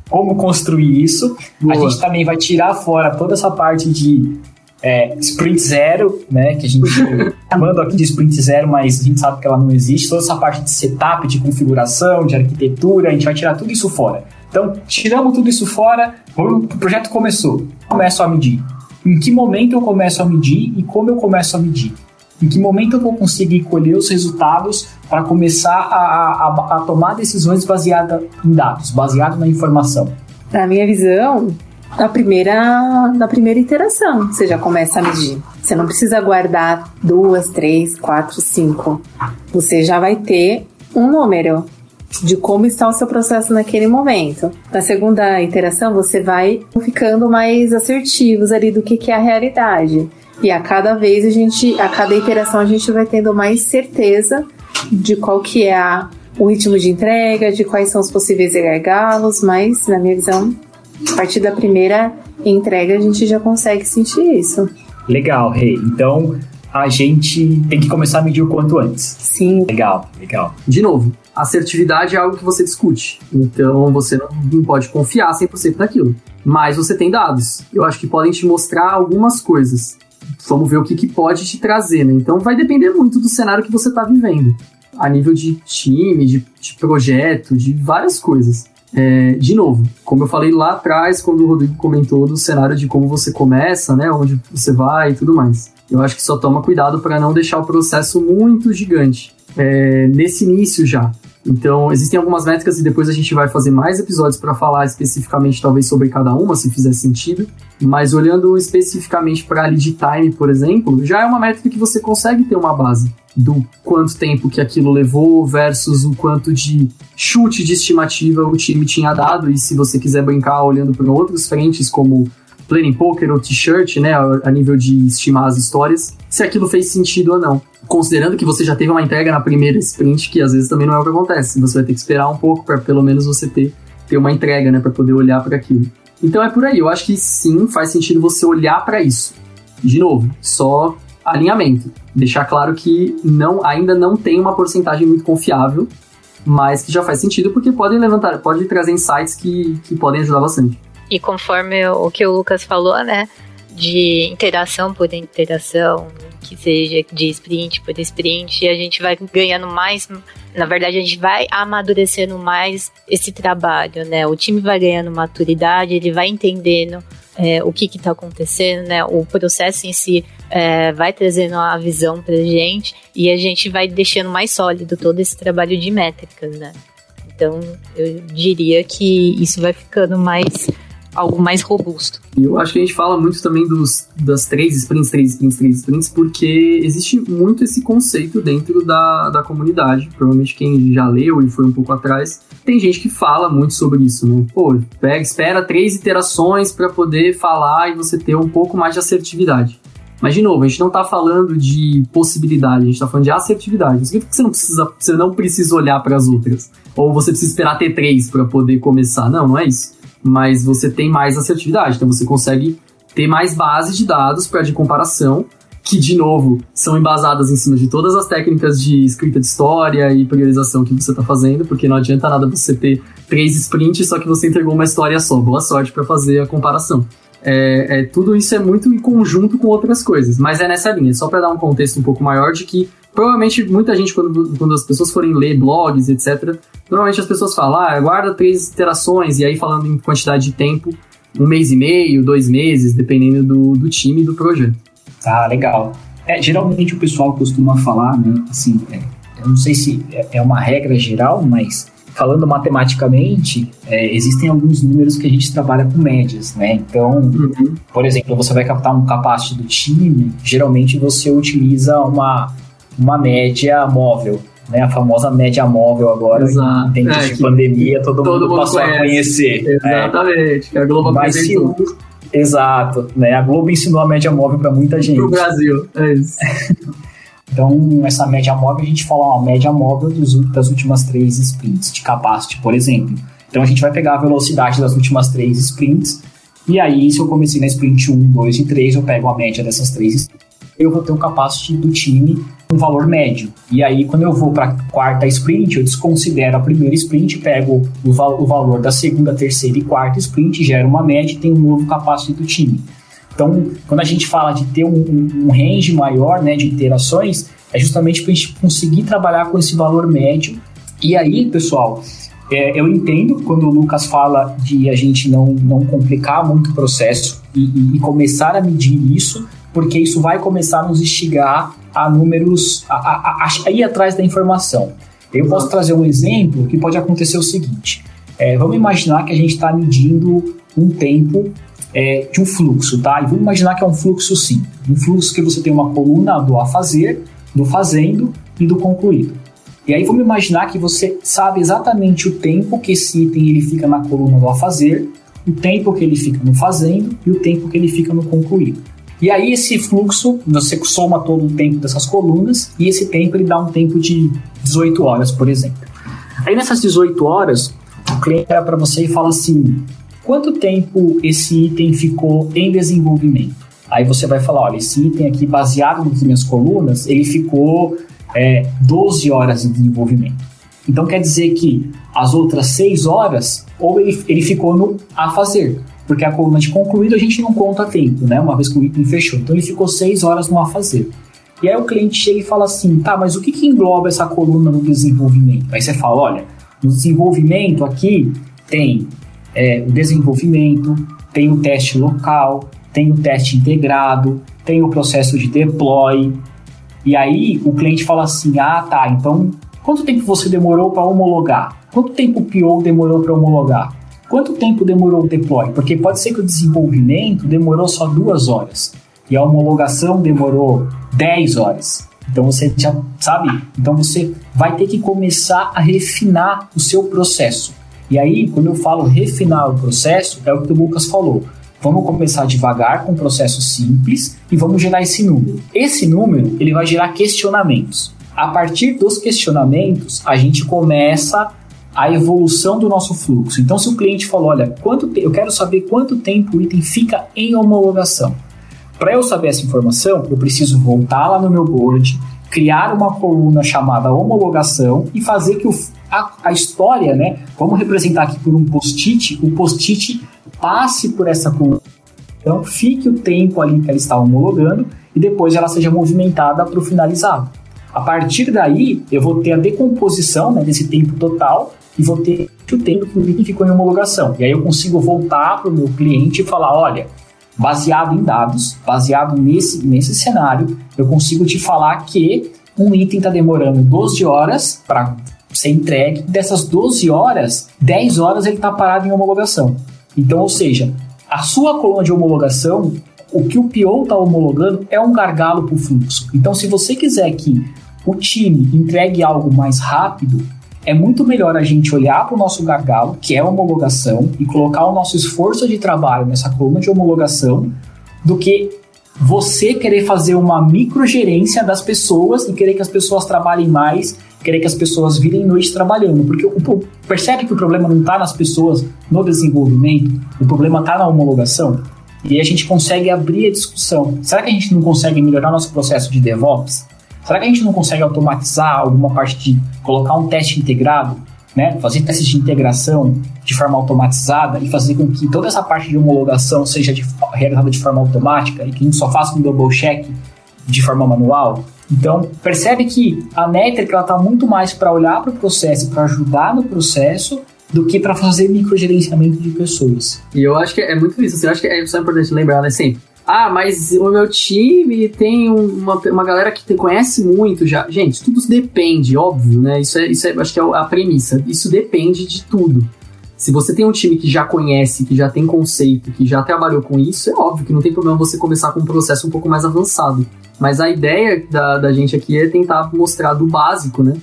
como construir isso. Boa. A gente também vai tirar fora toda essa parte de é, Sprint Zero, né? Que a gente chamando aqui de Sprint Zero, mas a gente sabe que ela não existe. Toda essa parte de setup, de configuração, de arquitetura, a gente vai tirar tudo isso fora. Então, tiramos tudo isso fora, o projeto começou. Começo a medir. Em que momento eu começo a medir e como eu começo a medir? Em que momento eu vou conseguir colher os resultados para começar a, a, a tomar decisões baseadas em dados, baseado na informação? Na minha visão, na primeira, na primeira interação. Você já começa a medir. Você não precisa guardar duas, três, quatro, cinco. Você já vai ter um número de como está o seu processo naquele momento. Na segunda interação, você vai ficando mais assertivos ali do que, que é a realidade. E a cada vez a gente, a cada interação a gente vai tendo mais certeza de qual que é a, o ritmo de entrega, de quais são os possíveis gargalos, mas na minha visão, a partir da primeira entrega a gente já consegue sentir isso. Legal, Rei. Hey. Então a gente tem que começar a medir o quanto antes. Sim. Legal, legal. De novo, assertividade é algo que você discute. Então você não pode confiar 100% naquilo. Mas você tem dados. Eu acho que podem te mostrar algumas coisas vamos ver o que, que pode te trazer, né? Então vai depender muito do cenário que você está vivendo, a nível de time, de, de projeto, de várias coisas. É, de novo, como eu falei lá atrás, quando o Rodrigo comentou do cenário de como você começa, né, onde você vai e tudo mais. Eu acho que só toma cuidado para não deixar o processo muito gigante é, nesse início já. Então, existem algumas métricas e depois a gente vai fazer mais episódios para falar especificamente, talvez, sobre cada uma, se fizer sentido. Mas olhando especificamente para a lead time, por exemplo, já é uma métrica que você consegue ter uma base do quanto tempo que aquilo levou versus o quanto de chute de estimativa o time tinha dado. E se você quiser brincar olhando para outros frentes, como Planning Poker ou T-shirt, né, a nível de estimar as histórias, se aquilo fez sentido ou não considerando que você já teve uma entrega na primeira sprint, que às vezes também não é o que acontece. Você vai ter que esperar um pouco para pelo menos você ter, ter uma entrega, né, para poder olhar para aquilo. Então é por aí. Eu acho que sim, faz sentido você olhar para isso. De novo, só alinhamento. Deixar claro que não, ainda não tem uma porcentagem muito confiável, mas que já faz sentido porque podem levantar, pode trazer insights que, que podem ajudar bastante. E conforme o que o Lucas falou, né, de interação por interação, que seja de sprint por sprint, a gente vai ganhando mais, na verdade a gente vai amadurecendo mais esse trabalho, né? O time vai ganhando maturidade, ele vai entendendo é, o que está acontecendo, né? O processo em si é, vai trazendo a visão para gente e a gente vai deixando mais sólido todo esse trabalho de métricas, né? Então, eu diria que isso vai ficando mais algo mais robusto. E eu acho que a gente fala muito também dos, das três sprints, três sprints, três sprints, porque existe muito esse conceito dentro da, da comunidade. Provavelmente quem já leu e foi um pouco atrás, tem gente que fala muito sobre isso, né? Pô, pega, espera três iterações para poder falar e você ter um pouco mais de assertividade. Mas, de novo, a gente não está falando de possibilidade, a gente está falando de assertividade. Não significa que você não precisa, você não precisa olhar para as outras. Ou você precisa esperar ter três para poder começar. Não, não é isso mas você tem mais assertividade, então você consegue ter mais bases de dados para de comparação, que de novo são embasadas em cima de todas as técnicas de escrita de história e priorização que você está fazendo, porque não adianta nada você ter três sprints só que você entregou uma história só. Boa sorte para fazer a comparação. É, é, tudo isso é muito em conjunto com outras coisas, mas é nessa linha, só para dar um contexto um pouco maior de que provavelmente muita gente, quando, quando as pessoas forem ler blogs, etc., normalmente as pessoas falam, ah, guarda três interações, e aí falando em quantidade de tempo, um mês e meio, dois meses, dependendo do, do time do projeto. Tá, legal. É, geralmente o pessoal costuma falar, né, assim, é, eu não sei se é, é uma regra geral, mas falando matematicamente, é, existem alguns números que a gente trabalha com médias, né? Então, uhum. por exemplo, você vai captar um capacete do time, geralmente você utiliza uma, uma média móvel, né? A famosa média móvel agora, Exato. em tempos é, de pandemia, todo, todo mundo, mundo passou conhece. a conhecer. Né? Exatamente, né? a Globo Mas Exato, né? A Globo ensinou a média móvel para muita gente. Pro Brasil, é isso. Então, essa média móvel, a gente fala uma média móvel dos, das últimas três sprints de capacity, por exemplo. Então, a gente vai pegar a velocidade das últimas três sprints, e aí, se eu comecei na sprint 1, 2 e 3, eu pego a média dessas três eu vou ter um capacity do time um valor médio. E aí, quando eu vou para a quarta sprint, eu desconsidero a primeira sprint, pego o, val o valor da segunda, terceira e quarta sprint, gero uma média e tenho um novo capacity do time. Então, quando a gente fala de ter um, um, range maior né, de interações, é justamente para a gente conseguir trabalhar com esse valor médio. E aí, pessoal, é, eu entendo quando o Lucas fala de a gente não, não complicar muito o processo e, e, e começar a medir isso, porque isso vai começar a nos instigar a números, a, a, a ir atrás da informação. Eu posso trazer um exemplo que pode acontecer o seguinte: é, vamos imaginar que a gente está medindo um tempo é, de um fluxo, tá? E vamos imaginar que é um fluxo simples. Um fluxo que você tem uma coluna do a fazer, do fazendo e do concluído. E aí vamos imaginar que você sabe exatamente o tempo que esse item ele fica na coluna do a fazer, o tempo que ele fica no fazendo e o tempo que ele fica no concluído. E aí esse fluxo, você soma todo o tempo dessas colunas e esse tempo ele dá um tempo de 18 horas, por exemplo. Aí nessas 18 horas, o cliente olha para você e fala assim: quanto tempo esse item ficou em desenvolvimento? Aí você vai falar, olha, esse item aqui baseado nas minhas colunas, ele ficou é, 12 horas de desenvolvimento. Então quer dizer que as outras 6 horas, ou ele, ele ficou no a fazer, porque a coluna de concluído a gente não conta tempo, né? Uma vez que o item fechou. Então ele ficou 6 horas no a fazer. E aí o cliente chega e fala assim, tá, mas o que, que engloba essa coluna no desenvolvimento? Aí você fala, olha, no desenvolvimento aqui tem é, o desenvolvimento, tem o teste local, tem o teste integrado, tem o processo de deploy. E aí o cliente fala assim: ah, tá, então quanto tempo você demorou para homologar? Quanto tempo o PO demorou para homologar? Quanto tempo demorou o deploy? Porque pode ser que o desenvolvimento demorou só duas horas e a homologação demorou 10 horas. Então você já sabe, então você vai ter que começar a refinar o seu processo. E aí, quando eu falo refinar o processo, é o que o Lucas falou. Vamos começar devagar com um processo simples e vamos gerar esse número. Esse número, ele vai gerar questionamentos. A partir dos questionamentos, a gente começa a evolução do nosso fluxo. Então, se o cliente falou, olha, quanto eu quero saber quanto tempo o item fica em homologação. Para eu saber essa informação, eu preciso voltar lá no meu board, criar uma coluna chamada homologação e fazer que o, a, a história, né? Vamos representar aqui por um post-it, o post-it passe por essa coluna. Então, fique o tempo ali que ela está homologando e depois ela seja movimentada para o finalizado. A partir daí, eu vou ter a decomposição né, desse tempo total e vou ter o tempo que o item ficou em homologação. E aí eu consigo voltar para o meu cliente e falar: olha, baseado em dados, baseado nesse, nesse cenário, eu consigo te falar que um item está demorando 12 horas para ser entregue. Dessas 12 horas, 10 horas ele está parado em homologação. Então, ou seja, a sua coluna de homologação, o que o PO está homologando é um gargalo para o fluxo. Então, se você quiser que o time entregue algo mais rápido, é muito melhor a gente olhar para o nosso gargalo, que é a homologação, e colocar o nosso esforço de trabalho nessa coluna de homologação, do que você querer fazer uma microgerência das pessoas e querer que as pessoas trabalhem mais, querer que as pessoas virem noite trabalhando. Porque o, percebe que o problema não está nas pessoas no desenvolvimento, o problema está na homologação. E aí a gente consegue abrir a discussão. Será que a gente não consegue melhorar nosso processo de DevOps? Será que a gente não consegue automatizar alguma parte de colocar um teste integrado, né? Fazer testes de integração de forma automatizada e fazer com que toda essa parte de homologação seja de, realizada de forma automática e que a gente só faça um double check de forma manual? Então, percebe que a métrica está muito mais para olhar para o processo, para ajudar no processo, do que para fazer microgerenciamento de pessoas. E eu acho que é muito isso. Assim, eu acho que é só importante lembrar, né? Sempre ah, mas o meu time tem uma, uma galera que conhece muito já. Gente, tudo depende, óbvio, né? Isso é, isso é, acho que é a premissa. Isso depende de tudo. Se você tem um time que já conhece, que já tem conceito, que já trabalhou com isso, é óbvio que não tem problema você começar com um processo um pouco mais avançado. Mas a ideia da, da gente aqui é tentar mostrar do básico, né?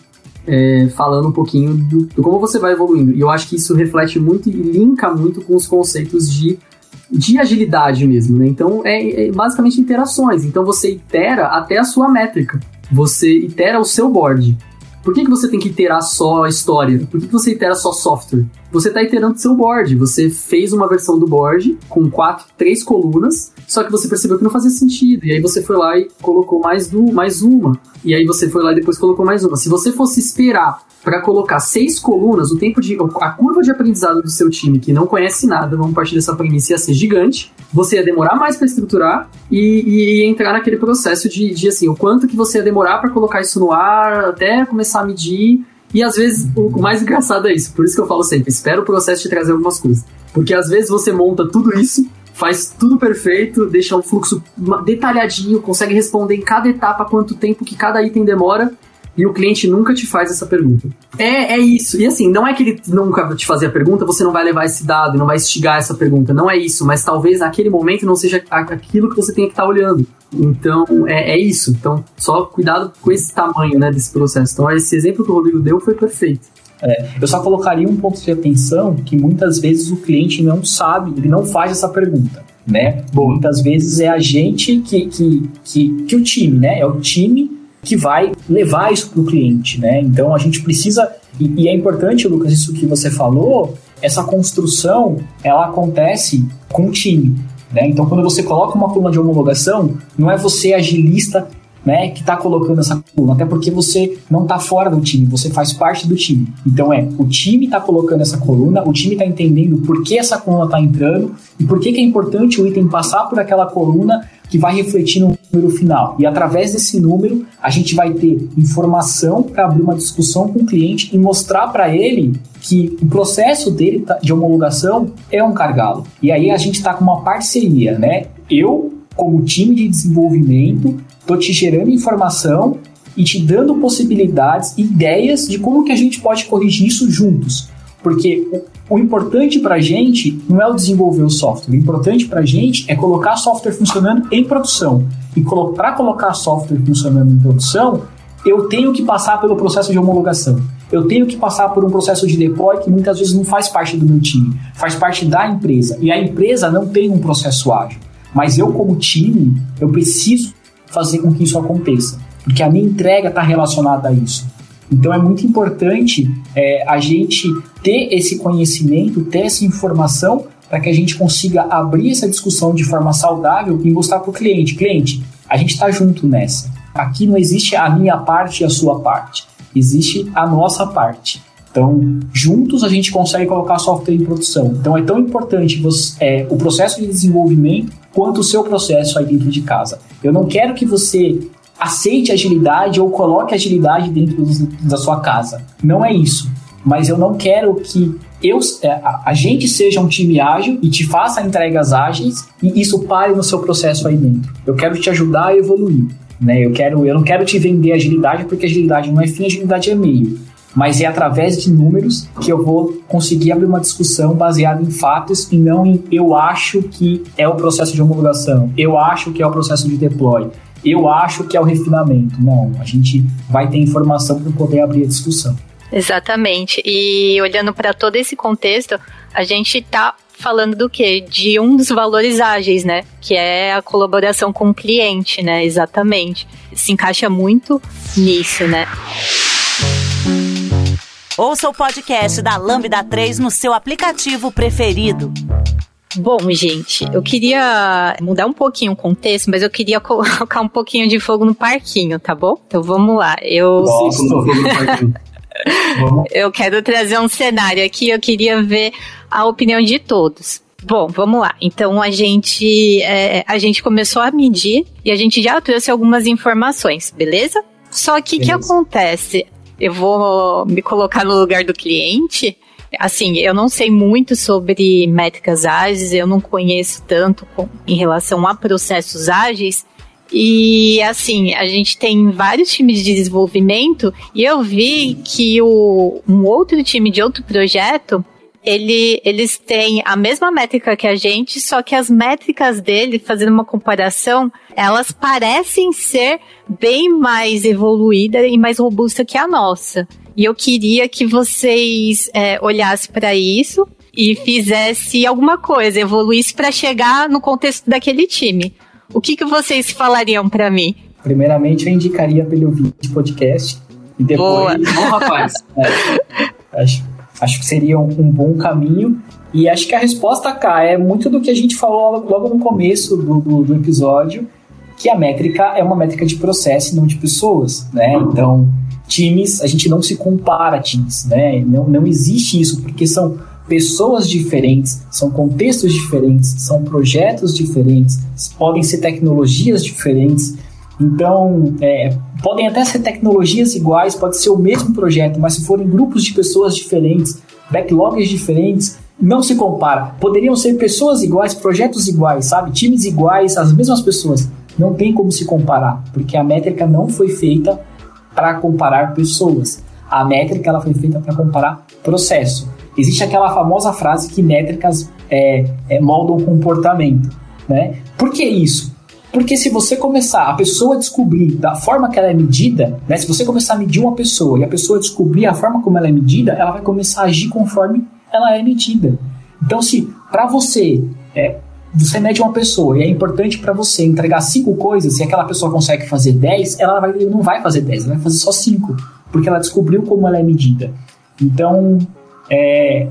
É, falando um pouquinho do, do, como você vai evoluindo. E eu acho que isso reflete muito e linka muito com os conceitos de de agilidade mesmo, né? Então é, é, basicamente interações. Então você itera até a sua métrica. Você itera o seu board. Por que, que você tem que iterar só a história? Por que, que você itera só software? Você está iterando seu board. Você fez uma versão do board com quatro, três colunas, só que você percebeu que não fazia sentido. E aí você foi lá e colocou mais, do, mais uma. E aí você foi lá e depois colocou mais uma. Se você fosse esperar para colocar seis colunas, o tempo de. a curva de aprendizado do seu time, que não conhece nada, vamos partir dessa premissa, ia ser gigante. Você ia demorar mais para estruturar e, e entrar naquele processo de, de assim, o quanto que você ia demorar para colocar isso no ar, até começar a medir. E às vezes, o mais engraçado é isso. Por isso que eu falo sempre: espera o processo te trazer algumas coisas. Porque às vezes você monta tudo isso, faz tudo perfeito, deixa um fluxo detalhadinho, consegue responder em cada etapa quanto tempo que cada item demora e o cliente nunca te faz essa pergunta. É, é isso. E assim, não é que ele nunca te fazer a pergunta, você não vai levar esse dado, não vai instigar essa pergunta. Não é isso, mas talvez naquele momento não seja aquilo que você tem que estar tá olhando. Então, é, é, isso. Então, só cuidado com esse tamanho né, desse processo. Então, esse exemplo que o Rodrigo deu foi perfeito. É, eu só colocaria um ponto de atenção que muitas vezes o cliente não sabe, ele não faz essa pergunta, né? Bom, muitas vezes é a gente que, que, que, que o time, né? É o time que vai levar isso para o cliente, né? Então a gente precisa e, e, é importante, Lucas, isso que você falou, essa construção ela acontece com o time, né? Então quando você coloca uma coluna de homologação, não é você agilista né, que está colocando essa coluna, até porque você não está fora do time, você faz parte do time. Então é, o time está colocando essa coluna, o time está entendendo por que essa coluna está entrando e por que, que é importante o item passar por aquela coluna que vai refletir no número final. E através desse número, a gente vai ter informação para abrir uma discussão com o cliente e mostrar para ele que o processo dele tá, de homologação é um cargalo. E aí a gente está com uma parceria, né? Eu, como time de desenvolvimento, estou te gerando informação e te dando possibilidades, ideias de como que a gente pode corrigir isso juntos. Porque o importante para a gente não é o desenvolver o software, o importante para a gente é colocar software funcionando em produção. E para colocar software funcionando em produção, eu tenho que passar pelo processo de homologação. Eu tenho que passar por um processo de deploy que muitas vezes não faz parte do meu time, faz parte da empresa. E a empresa não tem um processo ágil. Mas eu, como time, eu preciso fazer com que isso aconteça, porque a minha entrega está relacionada a isso. Então é muito importante é, a gente ter esse conhecimento, ter essa informação para que a gente consiga abrir essa discussão de forma saudável e mostrar para o cliente, cliente, a gente está junto nessa. Aqui não existe a minha parte e a sua parte, existe a nossa parte. Então, juntos a gente consegue colocar software em produção. Então, é tão importante você, é, o processo de desenvolvimento quanto o seu processo aí dentro de casa. Eu não quero que você aceite agilidade ou coloque agilidade dentro da sua casa. Não é isso. Mas eu não quero que eu, é, a gente seja um time ágil e te faça entregas ágeis e isso pare no seu processo aí dentro. Eu quero te ajudar a evoluir. Né? Eu, quero, eu não quero te vender agilidade porque agilidade não é fim, agilidade é meio. Mas é através de números que eu vou conseguir abrir uma discussão baseada em fatos e não em eu acho que é o processo de homologação, eu acho que é o processo de deploy, eu acho que é o refinamento. Não, a gente vai ter informação para poder abrir a discussão. Exatamente. E olhando para todo esse contexto, a gente está falando do quê? De um dos valores ágeis, né? Que é a colaboração com o cliente, né? Exatamente. Se encaixa muito nisso, né? Ouça o podcast da Lambda 3 no seu aplicativo preferido. Bom, gente, eu queria mudar um pouquinho o contexto, mas eu queria colocar um pouquinho de fogo no parquinho, tá bom? Então vamos lá. Eu. Nossa, fogo no parquinho. eu quero trazer um cenário aqui, eu queria ver a opinião de todos. Bom, vamos lá. Então a gente é, a gente começou a medir e a gente já trouxe algumas informações, beleza? Só que o que acontece? Eu vou me colocar no lugar do cliente assim, eu não sei muito sobre métricas ágeis, eu não conheço tanto com, em relação a processos ágeis. E assim, a gente tem vários times de desenvolvimento e eu vi que o, um outro time de outro projeto ele, eles têm a mesma métrica que a gente, só que as métricas dele, fazendo uma comparação, elas parecem ser bem mais evoluída e mais robusta que a nossa. E eu queria que vocês é, olhassem para isso e fizesse alguma coisa, evoluísse para chegar no contexto daquele time. O que, que vocês falariam para mim? Primeiramente, eu indicaria ouvir esse podcast e depois. Boa. Bom, rapaz. É, acho, acho que seria um, um, bom caminho. E acho que a resposta, cá, é muito do que a gente falou logo no começo do, do, do episódio, que a métrica é uma métrica de processo, não de pessoas, né? Então, times, a gente não se compara a times, né? Não, não existe isso, porque são pessoas diferentes, são contextos diferentes, são projetos diferentes, podem ser tecnologias diferentes. Então, é, podem até ser tecnologias iguais, pode ser o mesmo projeto, mas se forem grupos de pessoas diferentes, backlogs diferentes, não se compara. Poderiam ser pessoas iguais, projetos iguais, sabe? Times iguais, as mesmas pessoas. Não tem como se comparar, porque a métrica não foi feita para comparar pessoas. A métrica ela foi feita para comparar processo. Existe aquela famosa frase que métricas é, é, moldam comportamento. Né? Por que isso? Porque se você começar a pessoa descobrir da forma que ela é medida, né? Se você começar a medir uma pessoa e a pessoa descobrir a forma como ela é medida, ela vai começar a agir conforme ela é medida. Então, se para você é, você mede uma pessoa e é importante para você entregar cinco coisas, e aquela pessoa consegue fazer 10, ela vai, não vai fazer 10, ela vai fazer só cinco, porque ela descobriu como ela é medida. Então, é,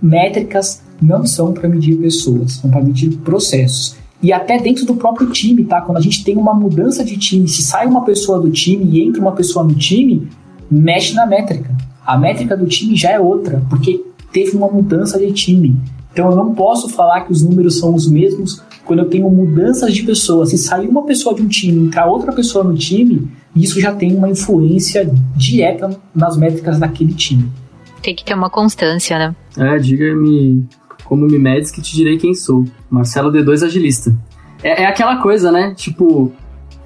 métricas não são para medir pessoas, são para medir processos. E até dentro do próprio time, tá? Quando a gente tem uma mudança de time, se sai uma pessoa do time e entra uma pessoa no time, mexe na métrica. A métrica do time já é outra, porque teve uma mudança de time. Então eu não posso falar que os números são os mesmos quando eu tenho mudanças de pessoas. Se sair uma pessoa de um time e entrar outra pessoa no time, isso já tem uma influência direta nas métricas daquele time. Tem que ter uma constância, né? É, diga-me como me medes que te direi quem sou. Marcelo D2 Agilista. É, é aquela coisa, né? Tipo,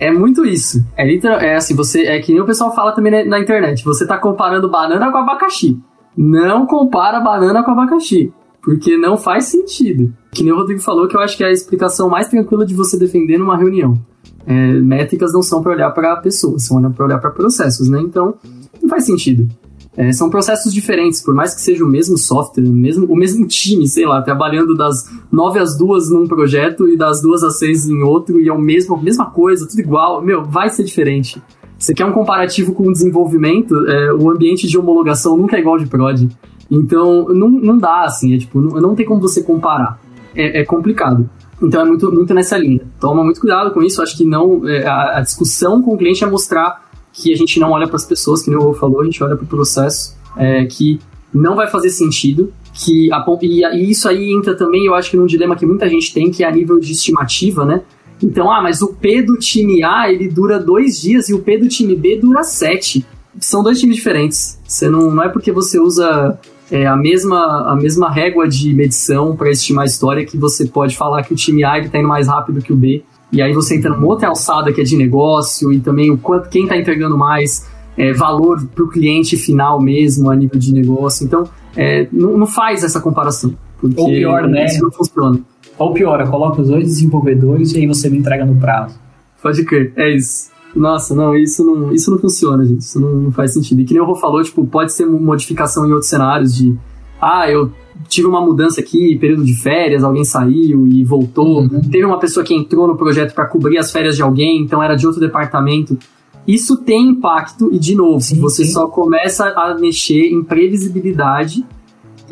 é muito isso. É literal, é assim, você é que nem o pessoal fala também na, na, internet. Você tá comparando banana com abacaxi. Não compara banana com abacaxi, porque não faz sentido. Que nem o Rodrigo falou, que eu acho que é a explicação mais tranquila de você defender numa reunião. É, métricas não são para olhar para pessoas, são para olhar para processos, né? Então, não faz sentido. É, são processos diferentes, por mais que seja o mesmo software, o mesmo, o mesmo time, sei lá, trabalhando das nove às duas num projeto e das duas às seis em outro, e é o mesmo, a mesma coisa, tudo igual, meu, vai ser diferente. Você quer um comparativo com o desenvolvimento, é, o ambiente de homologação nunca é igual de prod. Então, não, não dá, assim, é tipo, não, não tem como você comparar. É, é complicado. Então é muito, muito nessa linha. Toma muito cuidado com isso. Acho que não. É, a, a, discussão com o cliente é mostrar que a gente não olha para as pessoas, que nem o falou, a gente olha para o processo, é, que não vai fazer sentido, que a, e, e, isso aí entra também, eu acho que num dilema que muita gente tem, que é a nível de estimativa, né? Então, ah, mas o P do time A, ele dura dois dias e o P do time B dura sete. São dois times diferentes. Você não, não é porque você usa é, a, mesma, a mesma régua de medição para estimar a história que você pode falar que o time A está indo mais rápido que o B. E aí você entra numa outra alçada que é de negócio e também o quanto quem está entregando mais é, valor para o cliente final mesmo a nível de negócio. Então, é, não, não, faz essa comparação. Porque Ou pior, né? Isso não funciona. Ou pior, coloca os dois desenvolvedores e aí você me entrega no prazo. Pode crer, é isso. Nossa, não, isso não, isso não funciona, gente. Isso não, não faz sentido. E que nem o Rô falou, tipo, pode ser modificação em outros cenários de ah, eu tive uma mudança aqui, período de férias, alguém saiu e voltou. Uhum. Teve uma pessoa que entrou no projeto para cobrir as férias de alguém, então era de outro departamento. Isso tem impacto, e de novo, sim, você sim. só começa a mexer em previsibilidade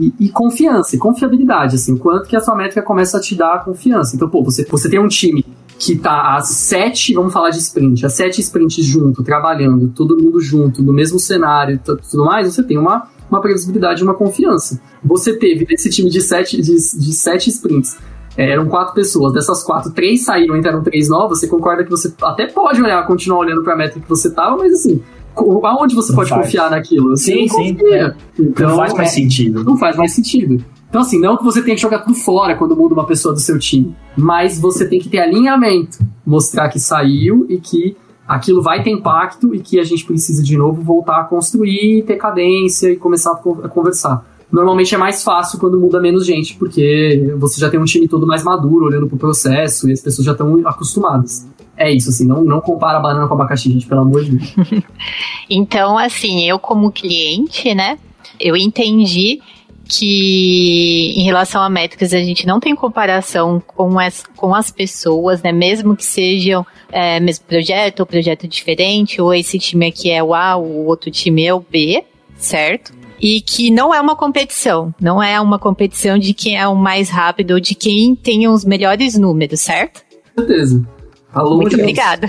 e, e, confiança, e confiabilidade, assim, quanto que a sua métrica começa a te dar confiança. Então, pô, você, você tem um time que tá a sete, vamos falar de sprint, a sete sprints junto, trabalhando, todo mundo junto, no mesmo cenário tudo mais, você tem uma uma previsibilidade e uma confiança. Você teve nesse time de sete, de, de sete sprints, é, eram quatro pessoas, dessas quatro, três saíram, entraram três novas, você concorda que você até pode olhar, continuar olhando para a métrica que você estava, mas assim, aonde você não pode faz. confiar naquilo? Você sim, sim. É. Então, não faz mais sentido. Não faz mais sentido. Então, assim, não que você tenha que jogar tudo fora quando muda uma pessoa do seu time, mas você tem que ter alinhamento, mostrar que saiu e que aquilo vai ter impacto e que a gente precisa de novo voltar a construir, ter cadência e começar a conversar. Normalmente é mais fácil quando muda menos gente, porque você já tem um time todo mais maduro, olhando pro processo, e as pessoas já estão acostumadas. É isso, assim, não, não compara banana com abacaxi, gente, pelo amor de Deus. então, assim, eu como cliente, né, eu entendi que em relação a métricas a gente não tem comparação com as, com as pessoas, né? Mesmo que sejam é, mesmo projeto ou projeto diferente, ou esse time aqui é o A, o outro time é o B, certo? E que não é uma competição, não é uma competição de quem é o mais rápido ou de quem tem os melhores números, certo? Com certeza. Falou Muito obrigada.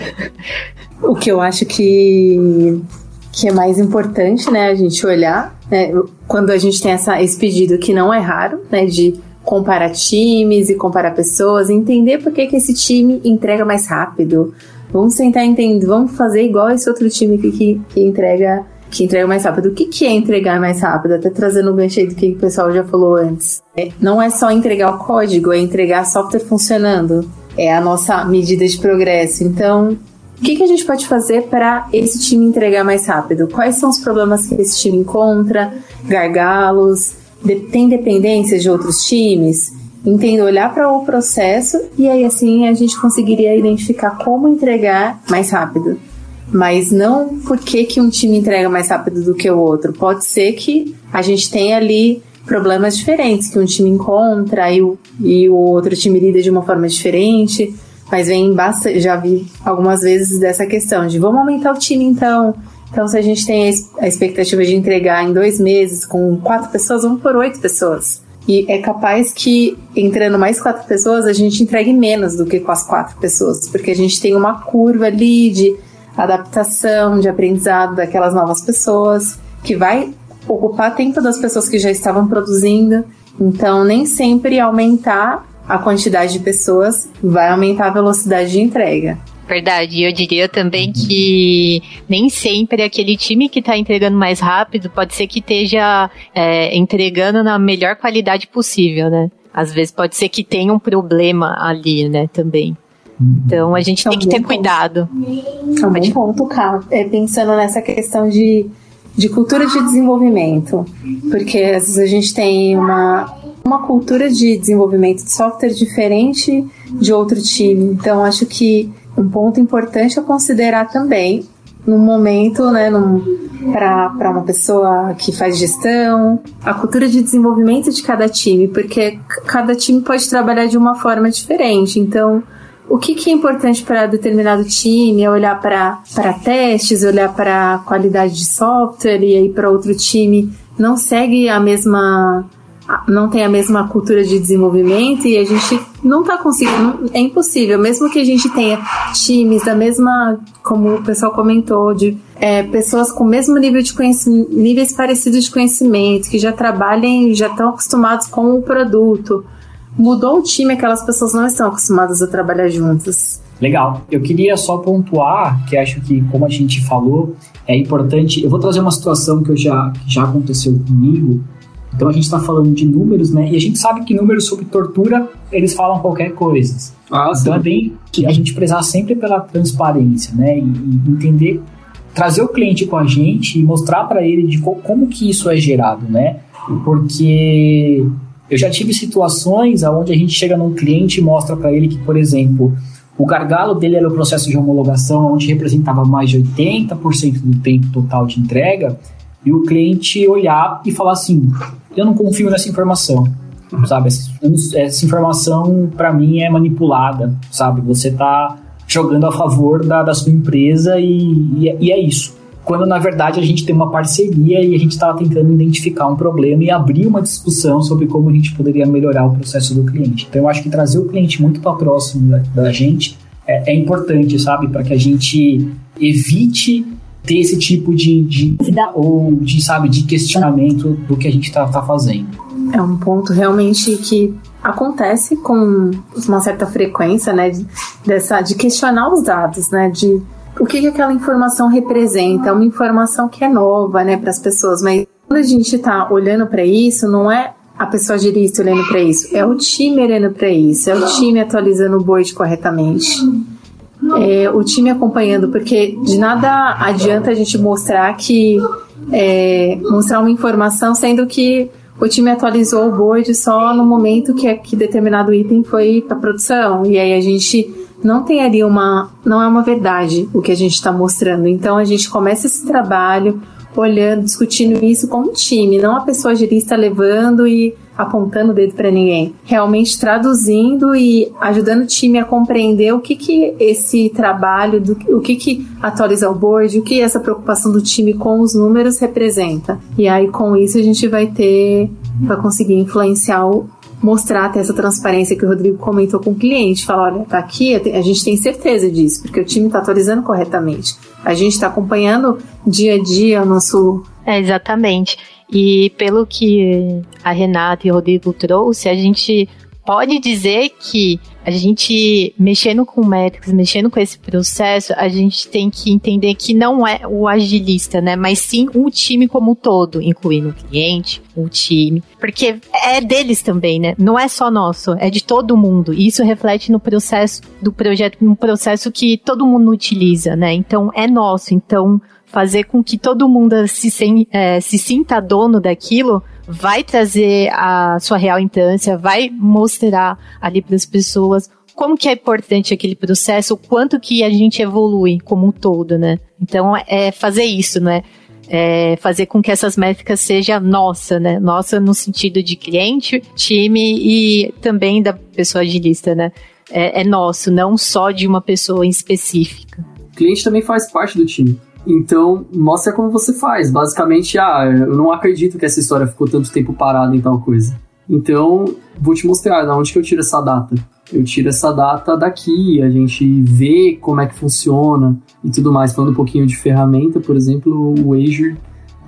O que eu acho que que é mais importante, né, a gente olhar, né, quando a gente tem essa, esse pedido que não é raro, né, de comparar times e comparar pessoas, entender por que, que esse time entrega mais rápido. Vamos tentar entender, vamos fazer igual esse outro time que, que, que entrega que entrega mais rápido. O que, que é entregar mais rápido? Até trazendo o gancho aí do que o pessoal já falou antes. É, não é só entregar o código, é entregar software funcionando. É a nossa medida de progresso. Então, o que, que a gente pode fazer para esse time entregar mais rápido? Quais são os problemas que esse time encontra? Gargalos? De, tem dependências de outros times? Entendo, olhar para o processo e aí assim a gente conseguiria identificar como entregar mais rápido. Mas não porque que um time entrega mais rápido do que o outro. Pode ser que a gente tenha ali problemas diferentes que um time encontra e o, e o outro time lida de uma forma diferente. Mas vem bastante, já vi algumas vezes dessa questão de vamos aumentar o time então. Então, se a gente tem a expectativa de entregar em dois meses com quatro pessoas, vamos por oito pessoas. E é capaz que entrando mais quatro pessoas, a gente entregue menos do que com as quatro pessoas, porque a gente tem uma curva ali de adaptação, de aprendizado daquelas novas pessoas, que vai ocupar tempo das pessoas que já estavam produzindo. Então, nem sempre aumentar a quantidade de pessoas vai aumentar a velocidade de entrega. Verdade, eu diria também que nem sempre aquele time que está entregando mais rápido pode ser que esteja é, entregando na melhor qualidade possível, né? Às vezes pode ser que tenha um problema ali, né, também. Então a gente é tem que ter cuidado. É um bom ponto, Carl. É, pensando nessa questão de, de cultura de desenvolvimento. Porque às vezes a gente tem uma, uma cultura de desenvolvimento de software diferente de outro time. Então, acho que um ponto importante a considerar também no momento, né, para uma pessoa que faz gestão, a cultura de desenvolvimento de cada time, porque cada time pode trabalhar de uma forma diferente. Então, o que, que é importante para determinado time é olhar para testes, olhar para qualidade de software, e aí para outro time não segue a mesma não tem a mesma cultura de desenvolvimento e a gente não está conseguindo, é impossível, mesmo que a gente tenha times da mesma, como o pessoal comentou, de é, pessoas com o mesmo nível de conhecimento, níveis parecidos de conhecimento, que já trabalhem, já estão acostumados com o produto. Mudou o time, aquelas pessoas não estão acostumadas a trabalhar juntas. Legal. Eu queria só pontuar que acho que, como a gente falou, é importante. Eu vou trazer uma situação que eu já, que já aconteceu comigo então a gente está falando de números, né? E a gente sabe que números sobre tortura, eles falam qualquer coisa. Ah, então é bem que a gente prezar sempre pela transparência, né? E, e entender, trazer o cliente com a gente e mostrar para ele de co como que isso é gerado, né? Porque eu já tive situações onde a gente chega num cliente e mostra para ele que, por exemplo, o gargalo dele era o processo de homologação, onde representava mais de 80% do tempo total de entrega, e o cliente olhar e falar assim: eu não confio nessa informação, sabe? Essa, essa informação para mim é manipulada, sabe? Você tá jogando a favor da, da sua empresa e, e, é, e é isso quando na verdade a gente tem uma parceria e a gente estava tentando identificar um problema e abrir uma discussão sobre como a gente poderia melhorar o processo do cliente. Então eu acho que trazer o cliente muito para próximo da, da gente é, é, importante, sabe, para que a gente evite ter esse tipo de, de ou de sabe de questionamento do que a gente está tá fazendo. É um ponto realmente que acontece com uma certa frequência, né, dessa de questionar os dados, né, de o que, que aquela informação representa, é uma informação que é nova, né, para as pessoas, mas quando a gente está olhando para isso, não é a pessoa jurista olhando para isso, é o time olhando para isso, é o time atualizando o board corretamente. É, o time acompanhando, porque de nada adianta a gente mostrar que é, mostrar uma informação sendo que o time atualizou o board só no momento que, que determinado item foi para produção. E aí a gente não tem ali uma não é uma verdade o que a gente está mostrando então a gente começa esse trabalho olhando discutindo isso com o time não a pessoa gerista levando e apontando o dedo para ninguém, realmente traduzindo e ajudando o time a compreender o que que esse trabalho, do, o que que atualizar o board, o que essa preocupação do time com os números representa. E aí com isso a gente vai ter, vai conseguir influenciar o mostrar até essa transparência que o Rodrigo comentou com o cliente, falar, olha, tá aqui, a gente tem certeza disso, porque o time está atualizando corretamente. A gente está acompanhando dia a dia o nosso. É, exatamente. E pelo que a Renata e o Rodrigo trouxe, a gente pode dizer que a gente, mexendo com métricas, mexendo com esse processo, a gente tem que entender que não é o agilista, né? Mas sim o time como um todo, incluindo o cliente, o time. Porque é deles também, né? Não é só nosso, é de todo mundo. E isso reflete no processo do projeto, num processo que todo mundo utiliza, né? Então é nosso. Então fazer com que todo mundo se, sem, é, se sinta dono daquilo vai trazer a sua real importância, vai mostrar ali para as pessoas como que é importante aquele processo, o quanto que a gente evolui como um todo, né? Então é fazer isso, né? É fazer com que essas métricas sejam nossa, né? Nossa no sentido de cliente, time e também da pessoa agilista, né? É, é nosso, não só de uma pessoa específica. O cliente também faz parte do time. Então, mostra como você faz. Basicamente, ah, eu não acredito que essa história ficou tanto tempo parada em tal coisa. Então, vou te mostrar de onde que eu tiro essa data. Eu tiro essa data daqui, a gente vê como é que funciona e tudo mais. Falando um pouquinho de ferramenta, por exemplo, o Azure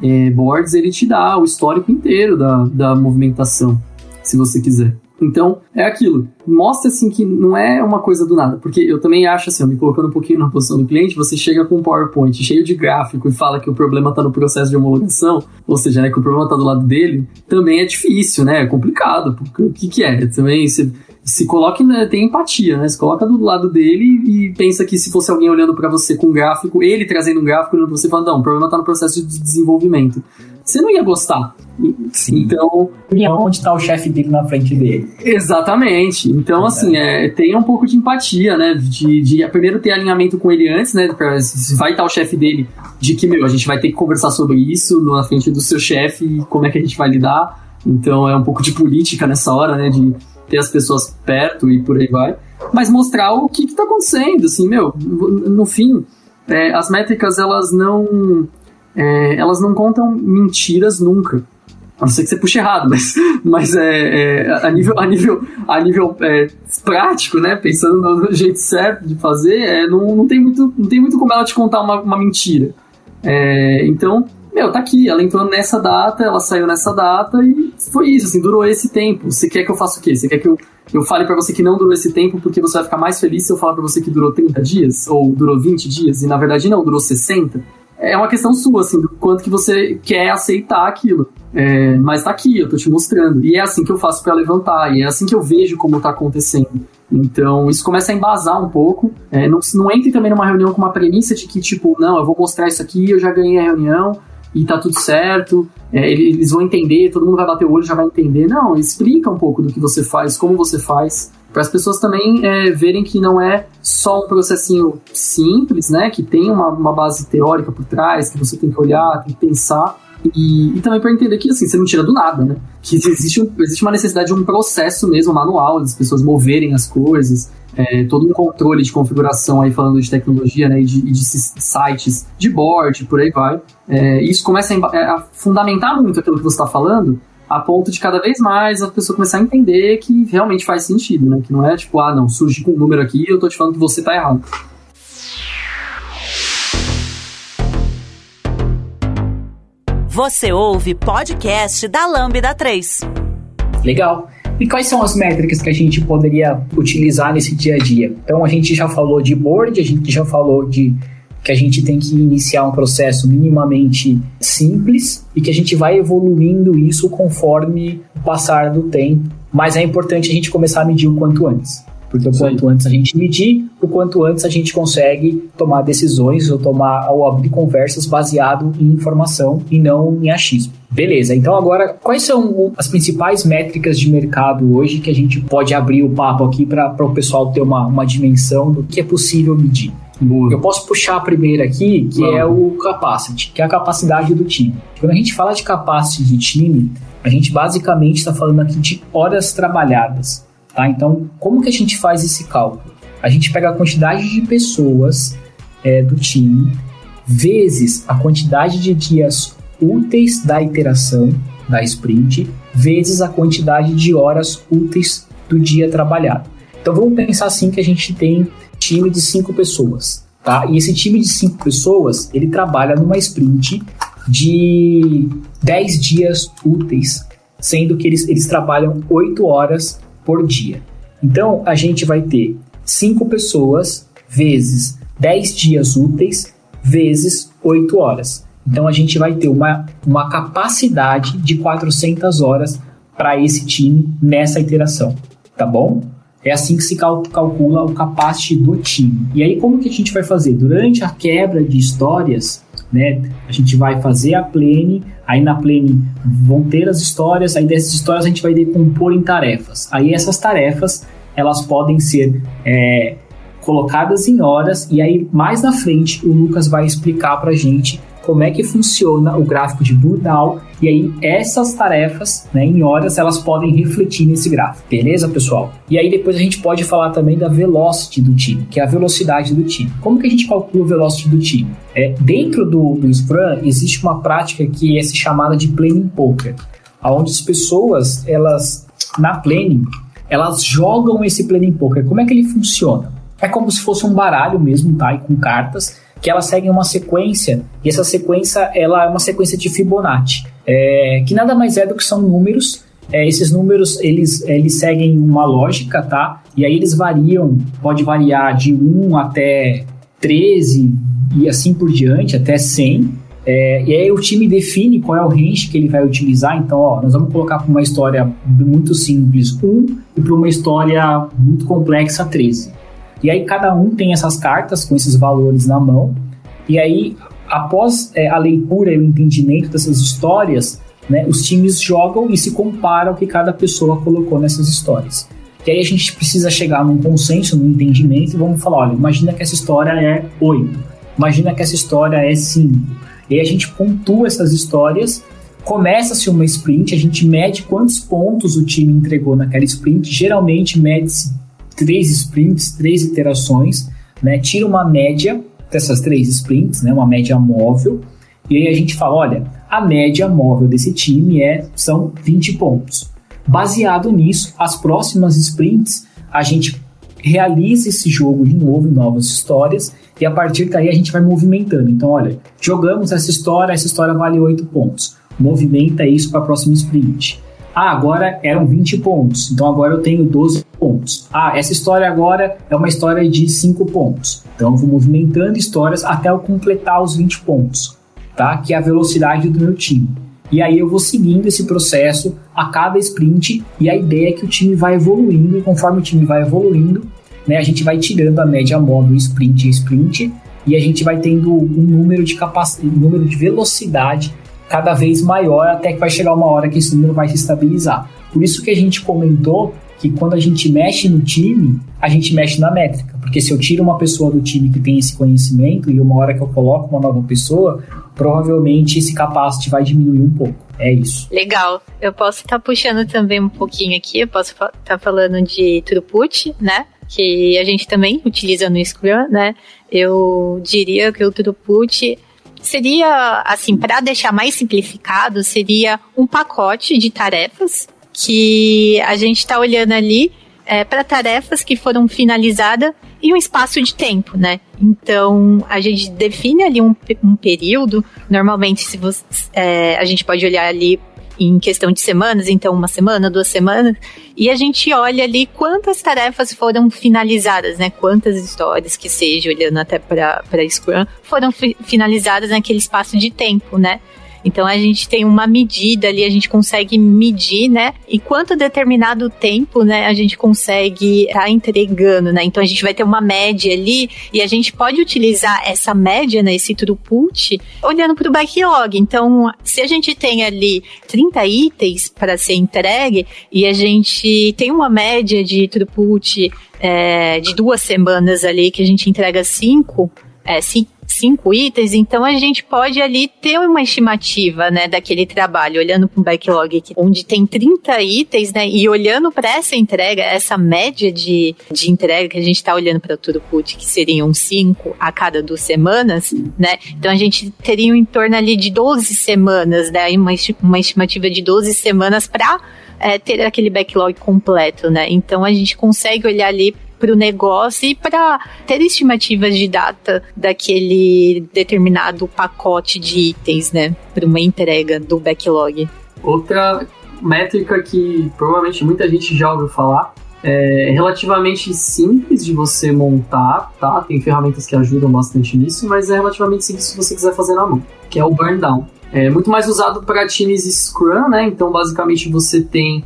é, Boards, ele te dá o histórico inteiro da, da movimentação, se você quiser. Então, é aquilo. Mostra, assim, que não é uma coisa do nada. Porque eu também acho, assim, me colocando um pouquinho na posição do cliente, você chega com um PowerPoint cheio de gráfico e fala que o problema está no processo de homologação, ou seja, né, que o problema está do lado dele, também é difícil, né? É complicado. Porque, o que que é? Também se, se coloque, né, tem empatia, né? Se coloca do lado dele e pensa que se fosse alguém olhando para você com um gráfico, ele trazendo um gráfico, você fala, não, o problema está no processo de desenvolvimento você não ia gostar. Sim. Então. E onde está o chefe dele na frente dele. Exatamente. Então, é. assim, é, tem um pouco de empatia, né? De, de primeiro ter alinhamento com ele antes, né? Pra, se vai estar o chefe dele, de que, meu, a gente vai ter que conversar sobre isso na frente do seu chefe e como é que a gente vai lidar. Então, é um pouco de política nessa hora, né? De ter as pessoas perto e por aí vai. Mas mostrar o que, está acontecendo, assim, meu, no fim, é, as métricas, elas não é, elas não contam mentiras nunca. A não ser que você puxe errado, mas, mas é, é a nível, a nível, a nível é, prático, né? Pensando no jeito certo de fazer, é, não, não, tem muito, não tem muito como ela te contar uma, uma mentira. É, então, meu, tá aqui, ela entrou nessa data, ela saiu nessa data e foi isso, assim, durou esse tempo. Você quer que eu faça o quê? Você quer que eu, eu fale para você que não durou esse tempo porque você vai ficar mais feliz se eu falar para você que durou 30 dias? Ou durou 20 dias? E na verdade não, durou 60? É uma questão sua, assim, do quanto que você quer aceitar aquilo. É, mas tá aqui, eu tô te mostrando. E é assim que eu faço para levantar, e é assim que eu vejo como tá acontecendo. Então, isso começa a embasar um pouco. É, não, não entre também numa reunião com uma premissa de que, tipo, não, eu vou mostrar isso aqui, eu já ganhei a reunião e tá tudo certo. É, eles vão entender, todo mundo vai bater o olho já vai entender. Não, explica um pouco do que você faz, como você faz para as pessoas também é, verem que não é só um processinho simples, né, que tem uma, uma, base teórica por trás, que você tem que olhar, tem que pensar, e, e também para entender que assim, você não tira do nada, né, que existe, um, existe uma necessidade de um processo mesmo manual, das pessoas moverem as coisas, é, todo um controle de configuração aí falando de tecnologia, né, e de, de sites de board, por aí vai. É, isso começa a, é, a fundamentar muito aquilo que você está falando, a ponto de cada vez mais a pessoa começar a entender que realmente faz sentido, né? Que não é tipo, ah, não, surge com um número aqui e eu tô te falando que você tá errado. Você ouve podcast da Lambda 3. Legal. E quais são as métricas que a gente poderia utilizar nesse dia a dia? Então, a gente já falou de board, a gente já falou de que a gente tem que iniciar um processo minimamente simples e que a gente vai evoluindo isso conforme o passar do tempo. Mas é importante a gente começar a medir o quanto antes. Porque o quanto antes a gente medir, o quanto antes a gente consegue tomar decisões ou tomar ou abrir conversas baseado em informação e não em achismo. Beleza, então agora quais são as principais métricas de mercado hoje que a gente pode abrir o papo aqui para o pessoal ter uma, uma dimensão do que é possível medir? Boa. Eu posso puxar a primeira aqui, que Boa. é o capacity, que é a capacidade do time. Quando a gente fala de capacity de time, a gente basicamente está falando aqui de horas trabalhadas. Tá? Então, como que a gente faz esse cálculo? A gente pega a quantidade de pessoas é, do time vezes a quantidade de dias úteis da iteração, da sprint, vezes a quantidade de horas úteis do dia trabalhado. Então vamos pensar assim que a gente tem time de cinco pessoas, tá? E esse time de cinco pessoas, ele trabalha numa sprint de 10 dias úteis, sendo que eles, eles trabalham 8 horas por dia. Então a gente vai ter 5 pessoas vezes 10 dias úteis vezes 8 horas. Então a gente vai ter uma, uma capacidade de 400 horas para esse time nessa iteração, tá bom? É assim que se cal calcula o capacity do time. E aí como que a gente vai fazer? Durante a quebra de histórias, né, a gente vai fazer a plane, aí na plane vão ter as histórias, aí dessas histórias a gente vai decompor em tarefas. Aí essas tarefas, elas podem ser é, colocadas em horas e aí mais na frente o Lucas vai explicar para gente como é que funciona o gráfico de Burdal e aí essas tarefas, né, em horas, elas podem refletir nesse gráfico, beleza, pessoal? E aí depois a gente pode falar também da velocity do time, que é a velocidade do time. Como que a gente calcula o velocity do time? É, dentro do, do Scrum existe uma prática que é chamada de planning poker, onde as pessoas, elas na planning, elas jogam esse planning poker. Como é que ele funciona? É como se fosse um baralho mesmo, tá? E com cartas que elas seguem uma sequência, e essa sequência ela é uma sequência de Fibonacci, é, que nada mais é do que são números. É, esses números eles, eles seguem uma lógica, tá? E aí eles variam, pode variar de 1 até 13 e assim por diante, até 100. É, e aí o time define qual é o range que ele vai utilizar. Então, ó, nós vamos colocar para uma história muito simples 1 e para uma história muito complexa 13. E aí cada um tem essas cartas com esses valores na mão. E aí, após é, a leitura e o entendimento dessas histórias, né, os times jogam e se comparam o que cada pessoa colocou nessas histórias. E aí a gente precisa chegar num consenso, num entendimento, e vamos falar, olha, imagina que essa história é 8, imagina que essa história é 5. E aí a gente pontua essas histórias, começa-se uma sprint, a gente mede quantos pontos o time entregou naquela sprint, geralmente mede-se três sprints, três iterações, né? Tira uma média dessas três sprints, né? Uma média móvel. E aí a gente fala, olha, a média móvel desse time é são 20 pontos. Baseado nisso, as próximas sprints a gente realiza esse jogo de novo em novas histórias e a partir daí a gente vai movimentando. Então, olha, jogamos essa história, essa história vale 8 pontos. Movimenta isso para a próxima sprint. Ah, agora eram 20 pontos, então agora eu tenho 12 pontos. Ah, essa história agora é uma história de 5 pontos. Então eu vou movimentando histórias até eu completar os 20 pontos, tá? Que é a velocidade do meu time. E aí eu vou seguindo esse processo a cada sprint e a ideia é que o time vai evoluindo e conforme o time vai evoluindo, né, a gente vai tirando a média móvel sprint a sprint e a gente vai tendo um número de capacidade, um número de velocidade cada vez maior até que vai chegar uma hora que esse número vai se estabilizar. Por isso que a gente comentou que quando a gente mexe no time, a gente mexe na métrica. Porque se eu tiro uma pessoa do time que tem esse conhecimento e uma hora que eu coloco uma nova pessoa, provavelmente esse capacity vai diminuir um pouco. É isso. Legal. Eu posso estar tá puxando também um pouquinho aqui, eu posso estar tá falando de throughput, né? Que a gente também utiliza no Scrum, né? Eu diria que o throughput seria, assim, para deixar mais simplificado, seria um pacote de tarefas que a gente está olhando ali é, para tarefas que foram finalizadas em um espaço de tempo, né? Então a gente define ali um, um período. Normalmente, se você, é, a gente pode olhar ali em questão de semanas, então uma semana, duas semanas, e a gente olha ali quantas tarefas foram finalizadas, né? Quantas histórias que seja, olhando até para Scrum, foram fi finalizadas naquele espaço de tempo, né? Então a gente tem uma medida ali, a gente consegue medir, né? E quanto determinado tempo, né, a gente consegue estar tá entregando, né? Então a gente vai ter uma média ali e a gente pode utilizar essa média, né, esse throughput, olhando para o backlog. Então, se a gente tem ali 30 itens para ser entregue e a gente tem uma média de throughput é, de duas semanas ali que a gente entrega cinco, é, cinco cinco itens, então a gente pode ali ter uma estimativa, né, daquele trabalho, olhando para um backlog onde tem 30 itens, né, e olhando para essa entrega, essa média de, de entrega que a gente está olhando para o throughput, que seriam cinco a cada duas semanas, né, então a gente teria em torno ali de 12 semanas, né, uma, uma estimativa de 12 semanas para é, ter aquele backlog completo, né? Então a gente consegue olhar ali para o negócio e para ter estimativas de data daquele determinado pacote de itens, né? Para uma entrega do backlog. Outra métrica que provavelmente muita gente já ouviu falar é relativamente simples de você montar, tá? Tem ferramentas que ajudam bastante nisso, mas é relativamente simples se você quiser fazer na mão, que é o burn down. É muito mais usado para times Scrum, né? Então, basicamente, você tem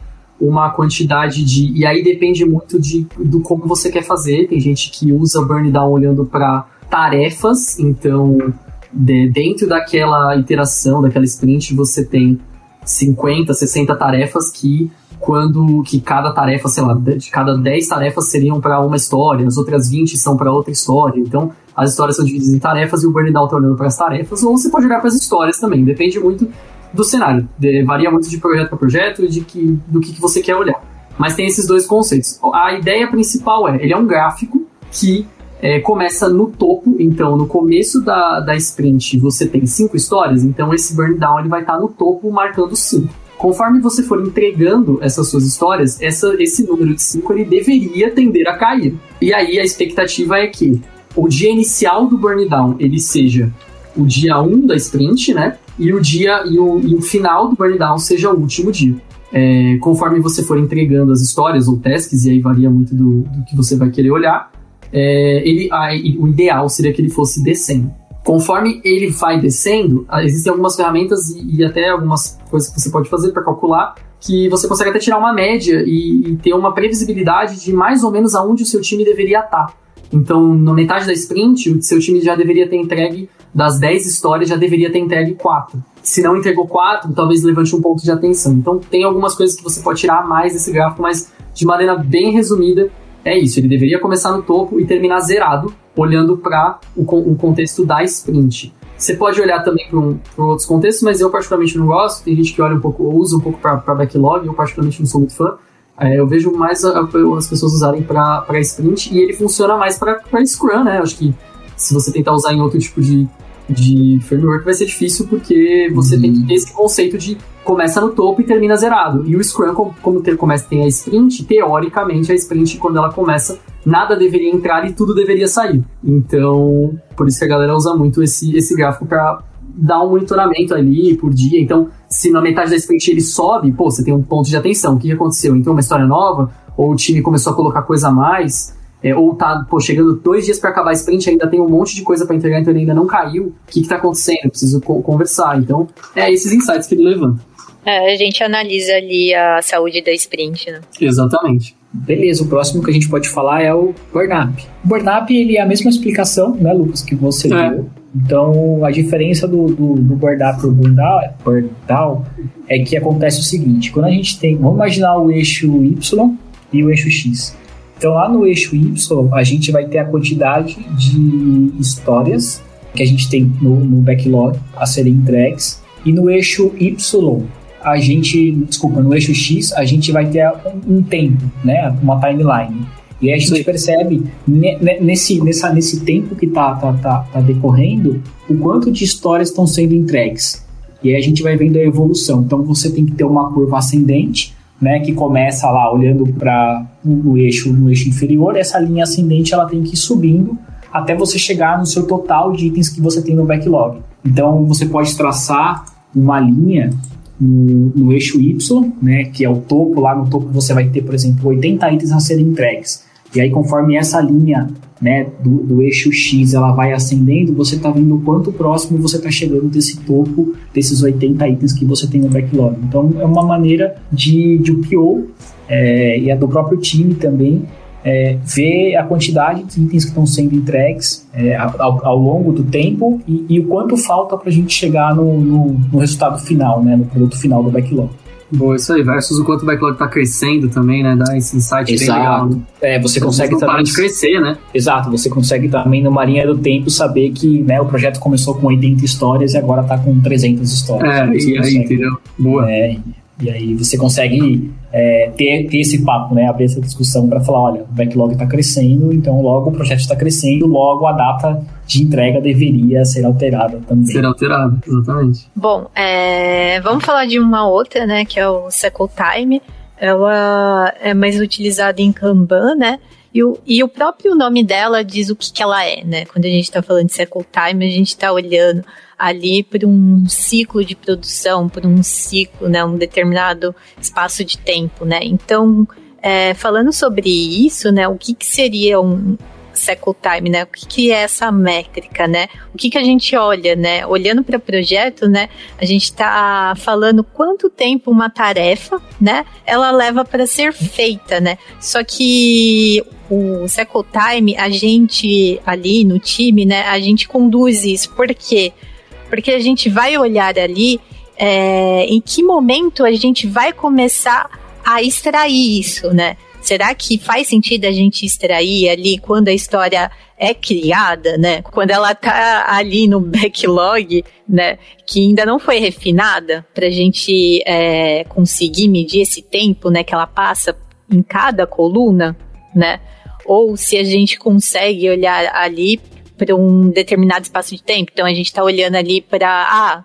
uma quantidade de. E aí depende muito de, do como você quer fazer. Tem gente que usa burn down olhando para tarefas, então de, dentro daquela iteração, daquela sprint, você tem 50, 60 tarefas que quando que cada tarefa, sei lá, de cada 10 tarefas seriam para uma história, as outras 20 são para outra história. Então, as histórias são divididas em tarefas e o burnout tá olhando para as tarefas, ou você pode olhar para as histórias também, depende muito do cenário. De, varia muito de projeto para projeto e de que, do que, que você quer olhar. Mas tem esses dois conceitos. A ideia principal é, ele é um gráfico que é, começa no topo, então no começo da, da sprint você tem cinco histórias, então esse burn down ele vai estar tá no topo marcando cinco. Conforme você for entregando essas suas histórias, essa, esse número de cinco ele deveria tender a cair. E aí a expectativa é que o dia inicial do burn down ele seja o dia 1 um da sprint, né? E o dia e o, e o final do burn down seja o último dia. É, conforme você for entregando as histórias ou tasks, e aí varia muito do, do que você vai querer olhar, é, ele, a, o ideal seria que ele fosse descendo. Conforme ele vai descendo, existem algumas ferramentas e, e até algumas coisas que você pode fazer para calcular que você consegue até tirar uma média e, e, ter uma previsibilidade de mais ou menos aonde o seu time deveria estar. Então, na metade da sprint, o seu time já deveria ter entregue das 10 histórias, já deveria ter entregue 4. Se não entregou 4, talvez levante um ponto de atenção. Então, tem algumas coisas que você pode tirar mais desse gráfico, mas de maneira bem resumida, é isso. Ele deveria começar no topo e terminar zerado, olhando para o, o, contexto da sprint. Você pode olhar também para um, outros contextos, mas eu particularmente não gosto. Tem gente que olha um pouco, usa um pouco para backlog, eu particularmente não sou muito fã. É, eu vejo mais a, as pessoas usarem para sprint e ele funciona mais para Scrum, né? Acho que se você tentar usar em outro tipo de, de framework vai ser difícil porque você uhum. tem que ter esse conceito de começa no topo e termina zerado. E o Scrum, como, como ter, começa, tem a sprint, teoricamente a sprint, quando ela começa, nada deveria entrar e tudo deveria sair. Então, por isso que a galera usa muito esse, esse gráfico para dar um monitoramento ali por dia. Então, se na metade da sprint ele sobe, pô, você tem um ponto de atenção. O que, que aconteceu? Então, uma história nova? Ou o time começou a colocar coisa a mais? É, ou tá, pô, chegando dois dias para acabar a sprint, ainda tem um monte de coisa para entregar, então ele ainda não caiu. O que, que tá acontecendo? Eu preciso co conversar. Então, é esses insights que ele levanta. É, a gente analisa ali a saúde da sprint, né? Exatamente. Beleza, o próximo que a gente pode falar é o burn-up. O burn-up, ele é a mesma explicação, né, Lucas, que você é. deu. Então, a diferença do, do, do burn-up para o burn-down é que acontece o seguinte, quando a gente tem, vamos imaginar o eixo Y e o eixo X. Então, lá no eixo Y, a gente vai ter a quantidade de histórias que a gente tem no, no backlog a serem entregues. E no eixo Y, a gente, desculpa, no eixo X, a gente vai ter um, um tempo, né? Uma timeline. E aí a gente Sim. percebe nesse, nessa, nesse tempo que está tá, tá, tá decorrendo o quanto de histórias estão sendo entregues. E aí a gente vai vendo a evolução. Então você tem que ter uma curva ascendente né, que começa lá olhando para o eixo no eixo inferior, essa linha ascendente ela tem que ir subindo até você chegar no seu total de itens que você tem no backlog. Então você pode traçar uma linha no, no eixo Y, né, que é o topo, lá no topo você vai ter, por exemplo, 80 itens a serem entregues. E aí, conforme essa linha né, do, do eixo X ela vai ascendendo, você está vendo o quanto próximo você está chegando desse topo, desses 80 itens que você tem no backlog. Então, é uma maneira de, de o PO é, e a do próprio time também é, ver a quantidade de itens que estão sendo entregues é, ao, ao, longo do tempo e, e o quanto falta para a gente chegar no, no, no, resultado final, né, no produto final do backlog. Boa, isso aí, versus o quanto o backlog está crescendo também, né? Dá esse insight Exato. bem legal. É, você consegue também. Para de crescer, né? Exato, você consegue também, numa linha do tempo, saber que né, o projeto começou com 80 histórias e agora está com 300 histórias. É, e aí, entendeu? Boa. É, e aí você consegue é, ter, ter esse papo, né? Abrir essa discussão para falar, olha, o backlog está crescendo, então logo o projeto está crescendo, logo a data de entrega deveria ser alterada também. Ser alterada, exatamente. Bom, é, vamos falar de uma outra, né? Que é o Cycle Time. Ela é mais utilizada em Kanban, né? E o, e o próprio nome dela diz o que, que ela é, né? Quando a gente está falando de Cycle Time, a gente está olhando ali por um ciclo de produção, por um ciclo, né, um determinado espaço de tempo, né? Então, é, falando sobre isso, né, o que, que seria um, cycle time, né? O que, que é essa métrica, né? O que, que a gente olha, né? Olhando para o projeto, né? A gente está falando quanto tempo uma tarefa, né? Ela leva para ser feita, né? Só que o cycle time, a gente ali no time, né? A gente conduz isso. Por quê? Porque a gente vai olhar ali é, em que momento a gente vai começar a extrair isso, né? Será que faz sentido a gente extrair ali quando a história é criada, né? Quando ela tá ali no backlog, né? Que ainda não foi refinada para a gente é, conseguir medir esse tempo, né? Que ela passa em cada coluna, né? Ou se a gente consegue olhar ali para um determinado espaço de tempo. Então a gente está olhando ali para ah,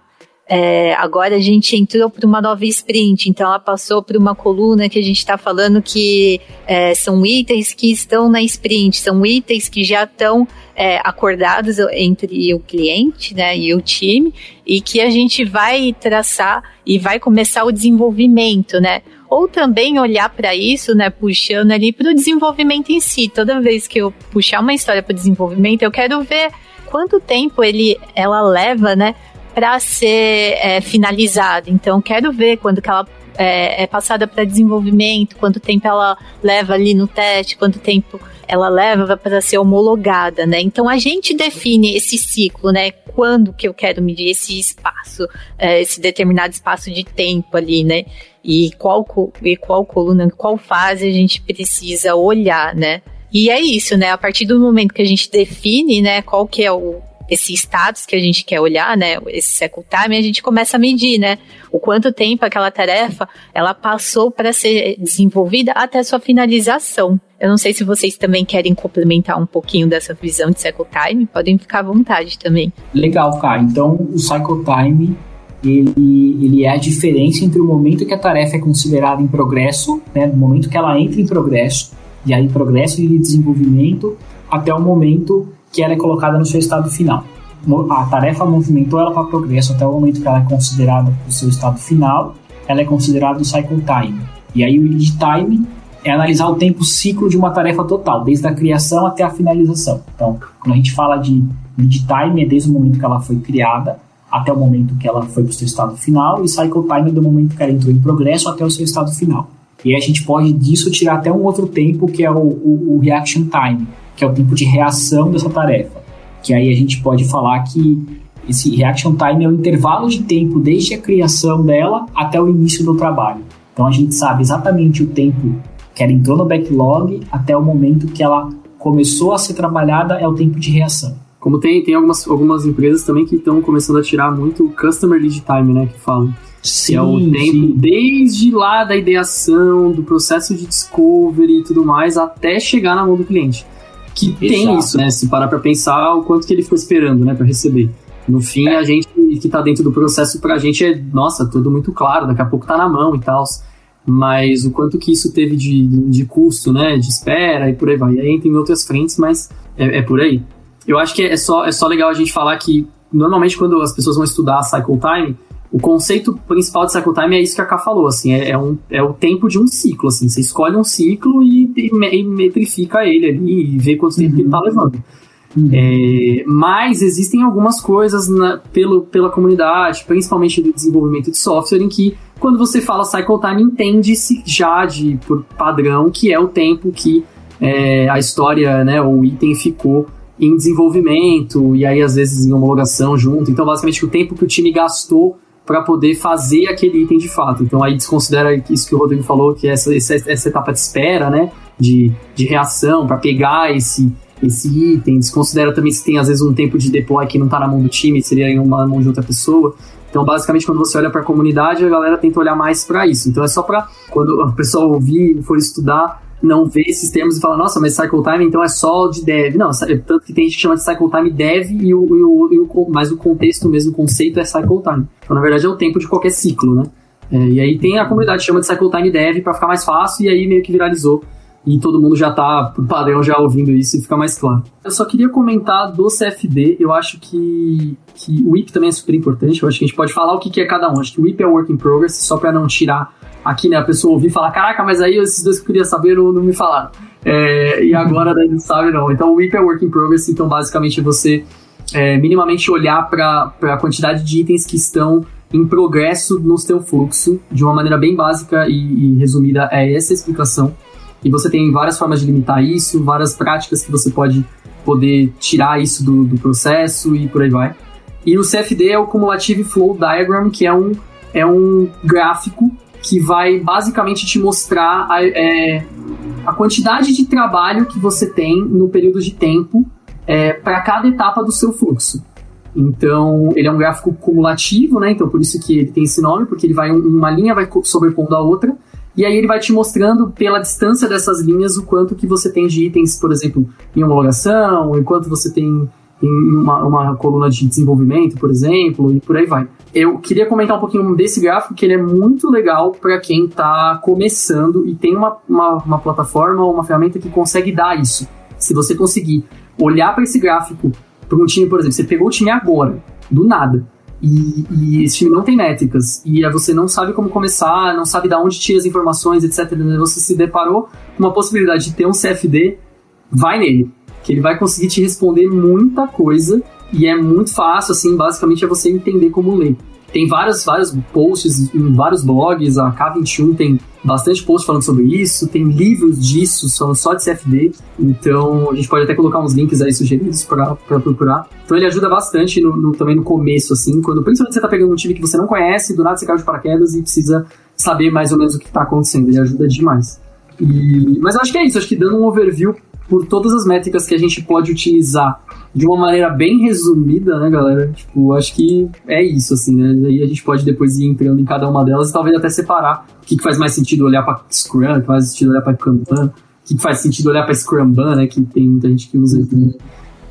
é, agora a gente entrou para uma nova sprint, então ela passou por uma coluna que a gente está falando que é, são itens que estão na sprint, são itens que já estão é, acordados entre o cliente né, e o time, e que a gente vai traçar e vai começar o desenvolvimento, né? Ou também olhar para isso, né, puxando ali para o desenvolvimento em si. Toda vez que eu puxar uma história para desenvolvimento, eu quero ver quanto tempo ele, ela leva, né, para ser é, finalizada. Então, quero ver quando que ela é, é passada para desenvolvimento, quanto tempo ela leva ali no teste, quanto tempo ela leva para ser homologada, né? Então a gente define esse ciclo, né? Quando que eu quero medir esse espaço, é, esse determinado espaço de tempo ali, né? E qual, e qual coluna, qual fase a gente precisa olhar, né? E é isso, né? A partir do momento que a gente define, né, qual que é o, esse status que a gente quer olhar, né, esse cycle time, a gente começa a medir, né, o quanto tempo aquela tarefa ela passou para ser desenvolvida até sua finalização. Eu não sei se vocês também querem complementar um pouquinho dessa visão de cycle time, podem ficar à vontade também. Legal, cara. Então, o cycle time ele, ele é a diferença entre o momento que a tarefa é considerada em progresso, né, no momento que ela entra em progresso, e aí progresso de desenvolvimento, até o momento que ela é colocada no seu estado final. A tarefa movimentou ela para progresso até o momento que ela é considerada o seu estado final, ela é considerada o cycle time. E aí o lead time é analisar o tempo ciclo de uma tarefa total, desde a criação até a finalização. Então, quando a gente fala de lead time, é desde o momento que ela foi criada até o momento que ela foi para o seu estado final, e cycle time é do momento que ela entrou em progresso até o seu estado final. E a gente pode disso tirar até um outro tempo, que é o, o, o reaction time, que é o tempo de reação dessa tarefa. Que aí a gente pode falar que esse reaction time é o intervalo de tempo desde a criação dela até o início do trabalho. Então a gente sabe exatamente o tempo que ela entrou no backlog até o momento que ela começou a ser trabalhada é o tempo de reação. Como tem, tem algumas, algumas empresas também que estão começando a tirar muito o customer lead time, né, que falam. Sim, que é o tempo sim. desde lá da ideação, do processo de discovery e tudo mais, até chegar na mão do cliente que tem isso, né? Se parar para pensar o quanto que ele ficou esperando, né, para receber. No fim, é. a gente que tá dentro do processo pra gente é, nossa, tudo muito claro, daqui a pouco tá na mão e tal. Mas o quanto que isso teve de, de custo, né, de espera e por aí vai. E aí entra em outras frentes, mas é, é por aí. Eu acho que é só, é só legal a gente falar que, normalmente, quando as pessoas vão estudar cycle time, o conceito principal de cycle time é isso que a Ká falou, assim, é, é, um, é o tempo de um ciclo, assim, você escolhe um ciclo e, e, e metrifica ele ali e vê quanto tempo uhum. ele tá levando. Uhum. É, mas existem algumas coisas na, pelo, pela comunidade, principalmente do desenvolvimento de software, em que quando você fala cycle time, entende-se já de, por padrão que é o tempo que é, a história, né, o item ficou em desenvolvimento, e aí às vezes em homologação junto. Então, basicamente, o tempo que o time gastou para poder fazer aquele item de fato. Então aí desconsidera isso que o Rodrigo falou, que essa, essa, essa etapa de espera, né? De, de reação, para pegar esse, esse item. Desconsidera também se tem às vezes um tempo de deploy que não está na mão do time, seria em uma mão de outra pessoa. Então, basicamente, quando você olha para a comunidade, a galera tenta olhar mais para isso. Então, é só para quando o pessoal ouvir, for estudar, não vê esses termos e fala, nossa, mas cycle time então é só de dev. Não, tanto que tem gente que chama de cycle time dev e o, e o, e o mas o contexto mesmo, o conceito é cycle time. Então, na verdade, é o tempo de qualquer ciclo, né? É, e aí tem a comunidade que chama de cycle time dev para ficar mais fácil e aí meio que viralizou e todo mundo já tá, por padrão, já ouvindo isso e fica mais claro. Eu só queria comentar do CFD, eu acho que, que o IP também é super importante, eu acho que a gente pode falar o que, que é cada um. Acho que o IP é Work in Progress, só para não tirar aqui, né, a pessoa ouvir falar, caraca, mas aí esses dois que eu queria saber não, não me falaram. É, e agora daí não sabe não. Então o WIP é Work in Progress, então basicamente você é, minimamente olhar para a quantidade de itens que estão em progresso no seu fluxo, de uma maneira bem básica e, e resumida, é essa a explicação. E você tem várias formas de limitar isso, várias práticas que você pode poder tirar isso do, do processo e por aí vai. E o CFD é o Cumulative Flow Diagram, que é um, é um gráfico que vai basicamente te mostrar a, é, a quantidade de trabalho que você tem no período de tempo é, para cada etapa do seu fluxo. Então, ele é um gráfico cumulativo, né? Então, por isso que ele tem esse nome, porque ele vai uma linha vai sobrepondo a outra, e aí ele vai te mostrando pela distância dessas linhas o quanto que você tem de itens, por exemplo, em homologação, o quanto você tem em uma, uma coluna de desenvolvimento, por exemplo, e por aí vai. Eu queria comentar um pouquinho desse gráfico, que ele é muito legal para quem está começando e tem uma, uma, uma plataforma ou uma ferramenta que consegue dar isso. Se você conseguir olhar para esse gráfico para um time, por exemplo, você pegou o time agora, do nada, e, e, esse time não tem métricas, e você não sabe como começar, não sabe de onde tira as informações, etc. Você se deparou com uma possibilidade de ter um CFD, vai nele, que ele vai conseguir te responder muita coisa, e é muito fácil, assim, basicamente é você entender como ler. Tem vários, vários posts em vários blogs, a K21 tem bastante post falando sobre isso, tem livros disso, são só de CFD, então a gente pode até colocar uns links aí sugeridos para procurar. Então ele ajuda bastante no, no, também no começo, assim, quando principalmente você está pegando um time que você não conhece, do nada você caiu de paraquedas e precisa saber mais ou menos o que está acontecendo, ele ajuda demais. E, mas eu acho que é isso, acho que dando um overview por todas as métricas que a gente pode utilizar de uma maneira bem resumida, né, galera? Tipo, acho que é isso, assim, né? Aí a gente pode depois ir entrando em cada uma delas e talvez até separar o que, que faz mais sentido olhar para Scrum, o que faz sentido olhar para Kanban, o que, faz sentido olhar para Scrumban, né? Que tem muita gente que usa também.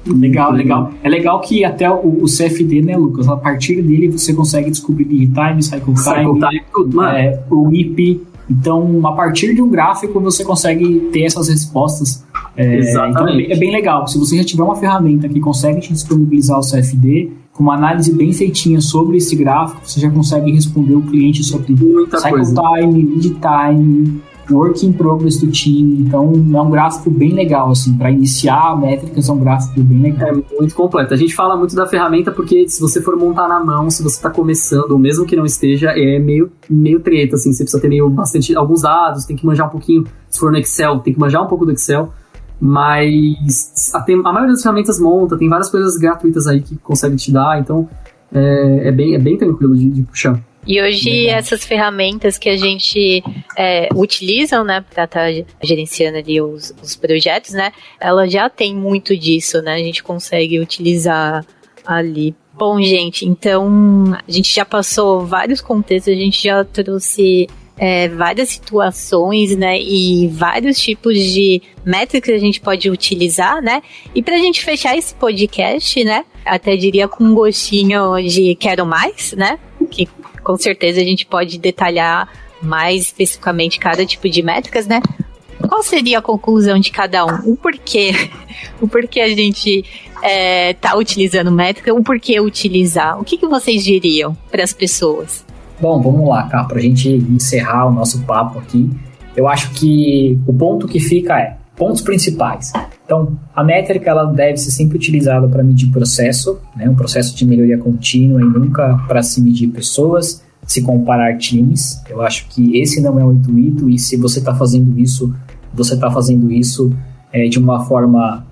Legal, legal. É legal que até o, o, CFD, né, Lucas? A partir dele você consegue descobrir lead time, cycle time, cycle time tudo. É, o IP. Então, a partir de um gráfico você consegue ter essas respostas é, então é, é bem legal. Se você já tiver uma ferramenta que consegue te disponibilizar o CFD, com uma análise bem feitinha sobre esse gráfico, você já consegue responder o cliente sobre Muita cycle coisa. time, lead time, work in progress do time. Então é um gráfico bem legal, assim, para iniciar métricas é um gráfico bem legal. É muito completo. A gente fala muito da ferramenta porque se você for montar na mão, se você está começando, ou mesmo que não esteja, é meio, meio treta, assim, você precisa ter meio bastante, alguns dados, tem que manjar um pouquinho, se for no Excel, tem que manjar um pouco do Excel. Mas a, tem, a maioria das ferramentas monta, tem várias coisas gratuitas aí que consegue te dar, então é, é bem, é bem tranquilo de, de puxar. E hoje Legal. essas ferramentas que a gente é, utilizam, né, para estar tá gerenciando ali os, os projetos, né, ela já tem muito disso, né, a gente consegue utilizar ali. Bom, gente, então a gente já passou vários contextos, a gente já trouxe é, várias situações, né, e vários tipos de métricas que a gente pode utilizar, né, e para a gente fechar esse podcast, né, até diria com um gostinho de quero mais, né, que com certeza a gente pode detalhar mais especificamente cada tipo de métricas, né, qual seria a conclusão de cada um? O porquê, o porquê a gente está é, utilizando métrica, o porquê utilizar. O que, que vocês diriam para as pessoas? Bom, vamos lá, cá, para a gente encerrar o nosso papo aqui. Eu acho que o ponto que fica é pontos principais. Então, a métrica ela deve ser sempre utilizada para medir processo, né, um processo de melhoria contínua e nunca para se medir pessoas, se comparar times. Eu acho que esse não é o intuito e se você está fazendo isso, você está fazendo isso é, de uma forma,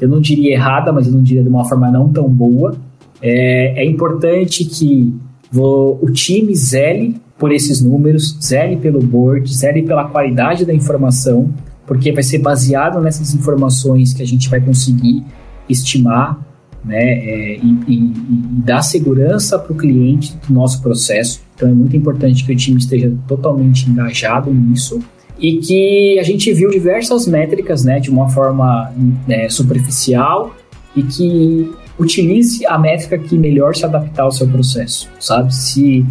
eu não diria errada, mas eu não diria de uma forma não tão boa. É, é importante que o time zele por esses números, zele pelo board, zele pela qualidade da informação, porque vai ser baseado nessas informações que a gente vai conseguir estimar né, é, e, e, e, dar segurança para o cliente do nosso processo. Então é muito importante que o time esteja totalmente engajado nisso e que a gente viu diversas métricas né, de uma forma né, superficial e que utilize a métrica que melhor se adaptar ao seu processo, sabe? Se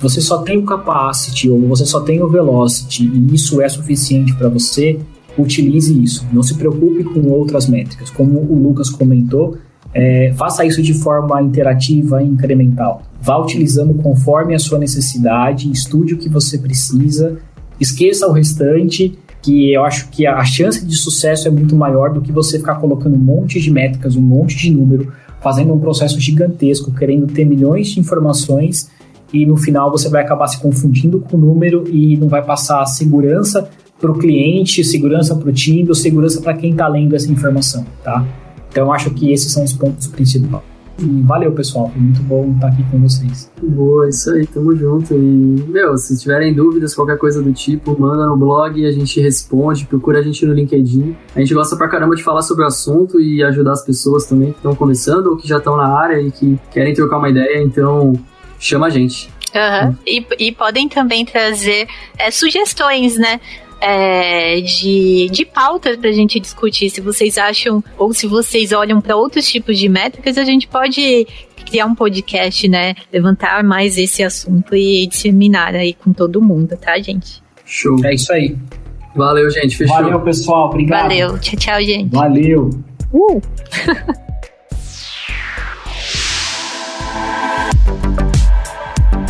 você só tem o capacity ou você só tem o velocity e isso é suficiente para você, utilize isso. Não se preocupe com outras métricas. Como o Lucas comentou, é, faça isso de forma interativa e incremental. vá utilizando conforme a sua necessidade, estude o que você precisa, esqueça o restante, que eu acho que a chance de sucesso é muito maior do que você ficar colocando um monte de métricas, um monte de número, fazendo um processo gigantesco, querendo ter milhões de informações e no final você vai acabar se confundindo com o número e não vai passar segurança para o cliente, segurança para o time ou segurança para quem está lendo essa informação, tá? Então eu acho que esses são os pontos principais. E valeu, pessoal. Foi muito bom estar aqui com vocês. Boa, isso aí, tamo junto. E, meu, se tiverem dúvidas, qualquer coisa do tipo, manda no blog, a gente responde, procura a gente no LinkedIn. A gente gosta pra caramba de falar sobre o assunto e ajudar as pessoas também que estão começando ou que já estão na área e que querem trocar uma ideia, então chama a gente. Uhum. E, e, podem também trazer é, sugestões, né? É, de, de pautas para a gente discutir. Se vocês acham, ou se vocês olham para outros tipos de métricas, a gente pode criar um podcast, né? Levantar mais esse assunto e disseminar aí com todo mundo, tá, gente? Show. É isso aí. Valeu, gente. Fechou. Valeu, pessoal. Obrigado. Valeu. Tchau, tchau, gente. Valeu. Uh!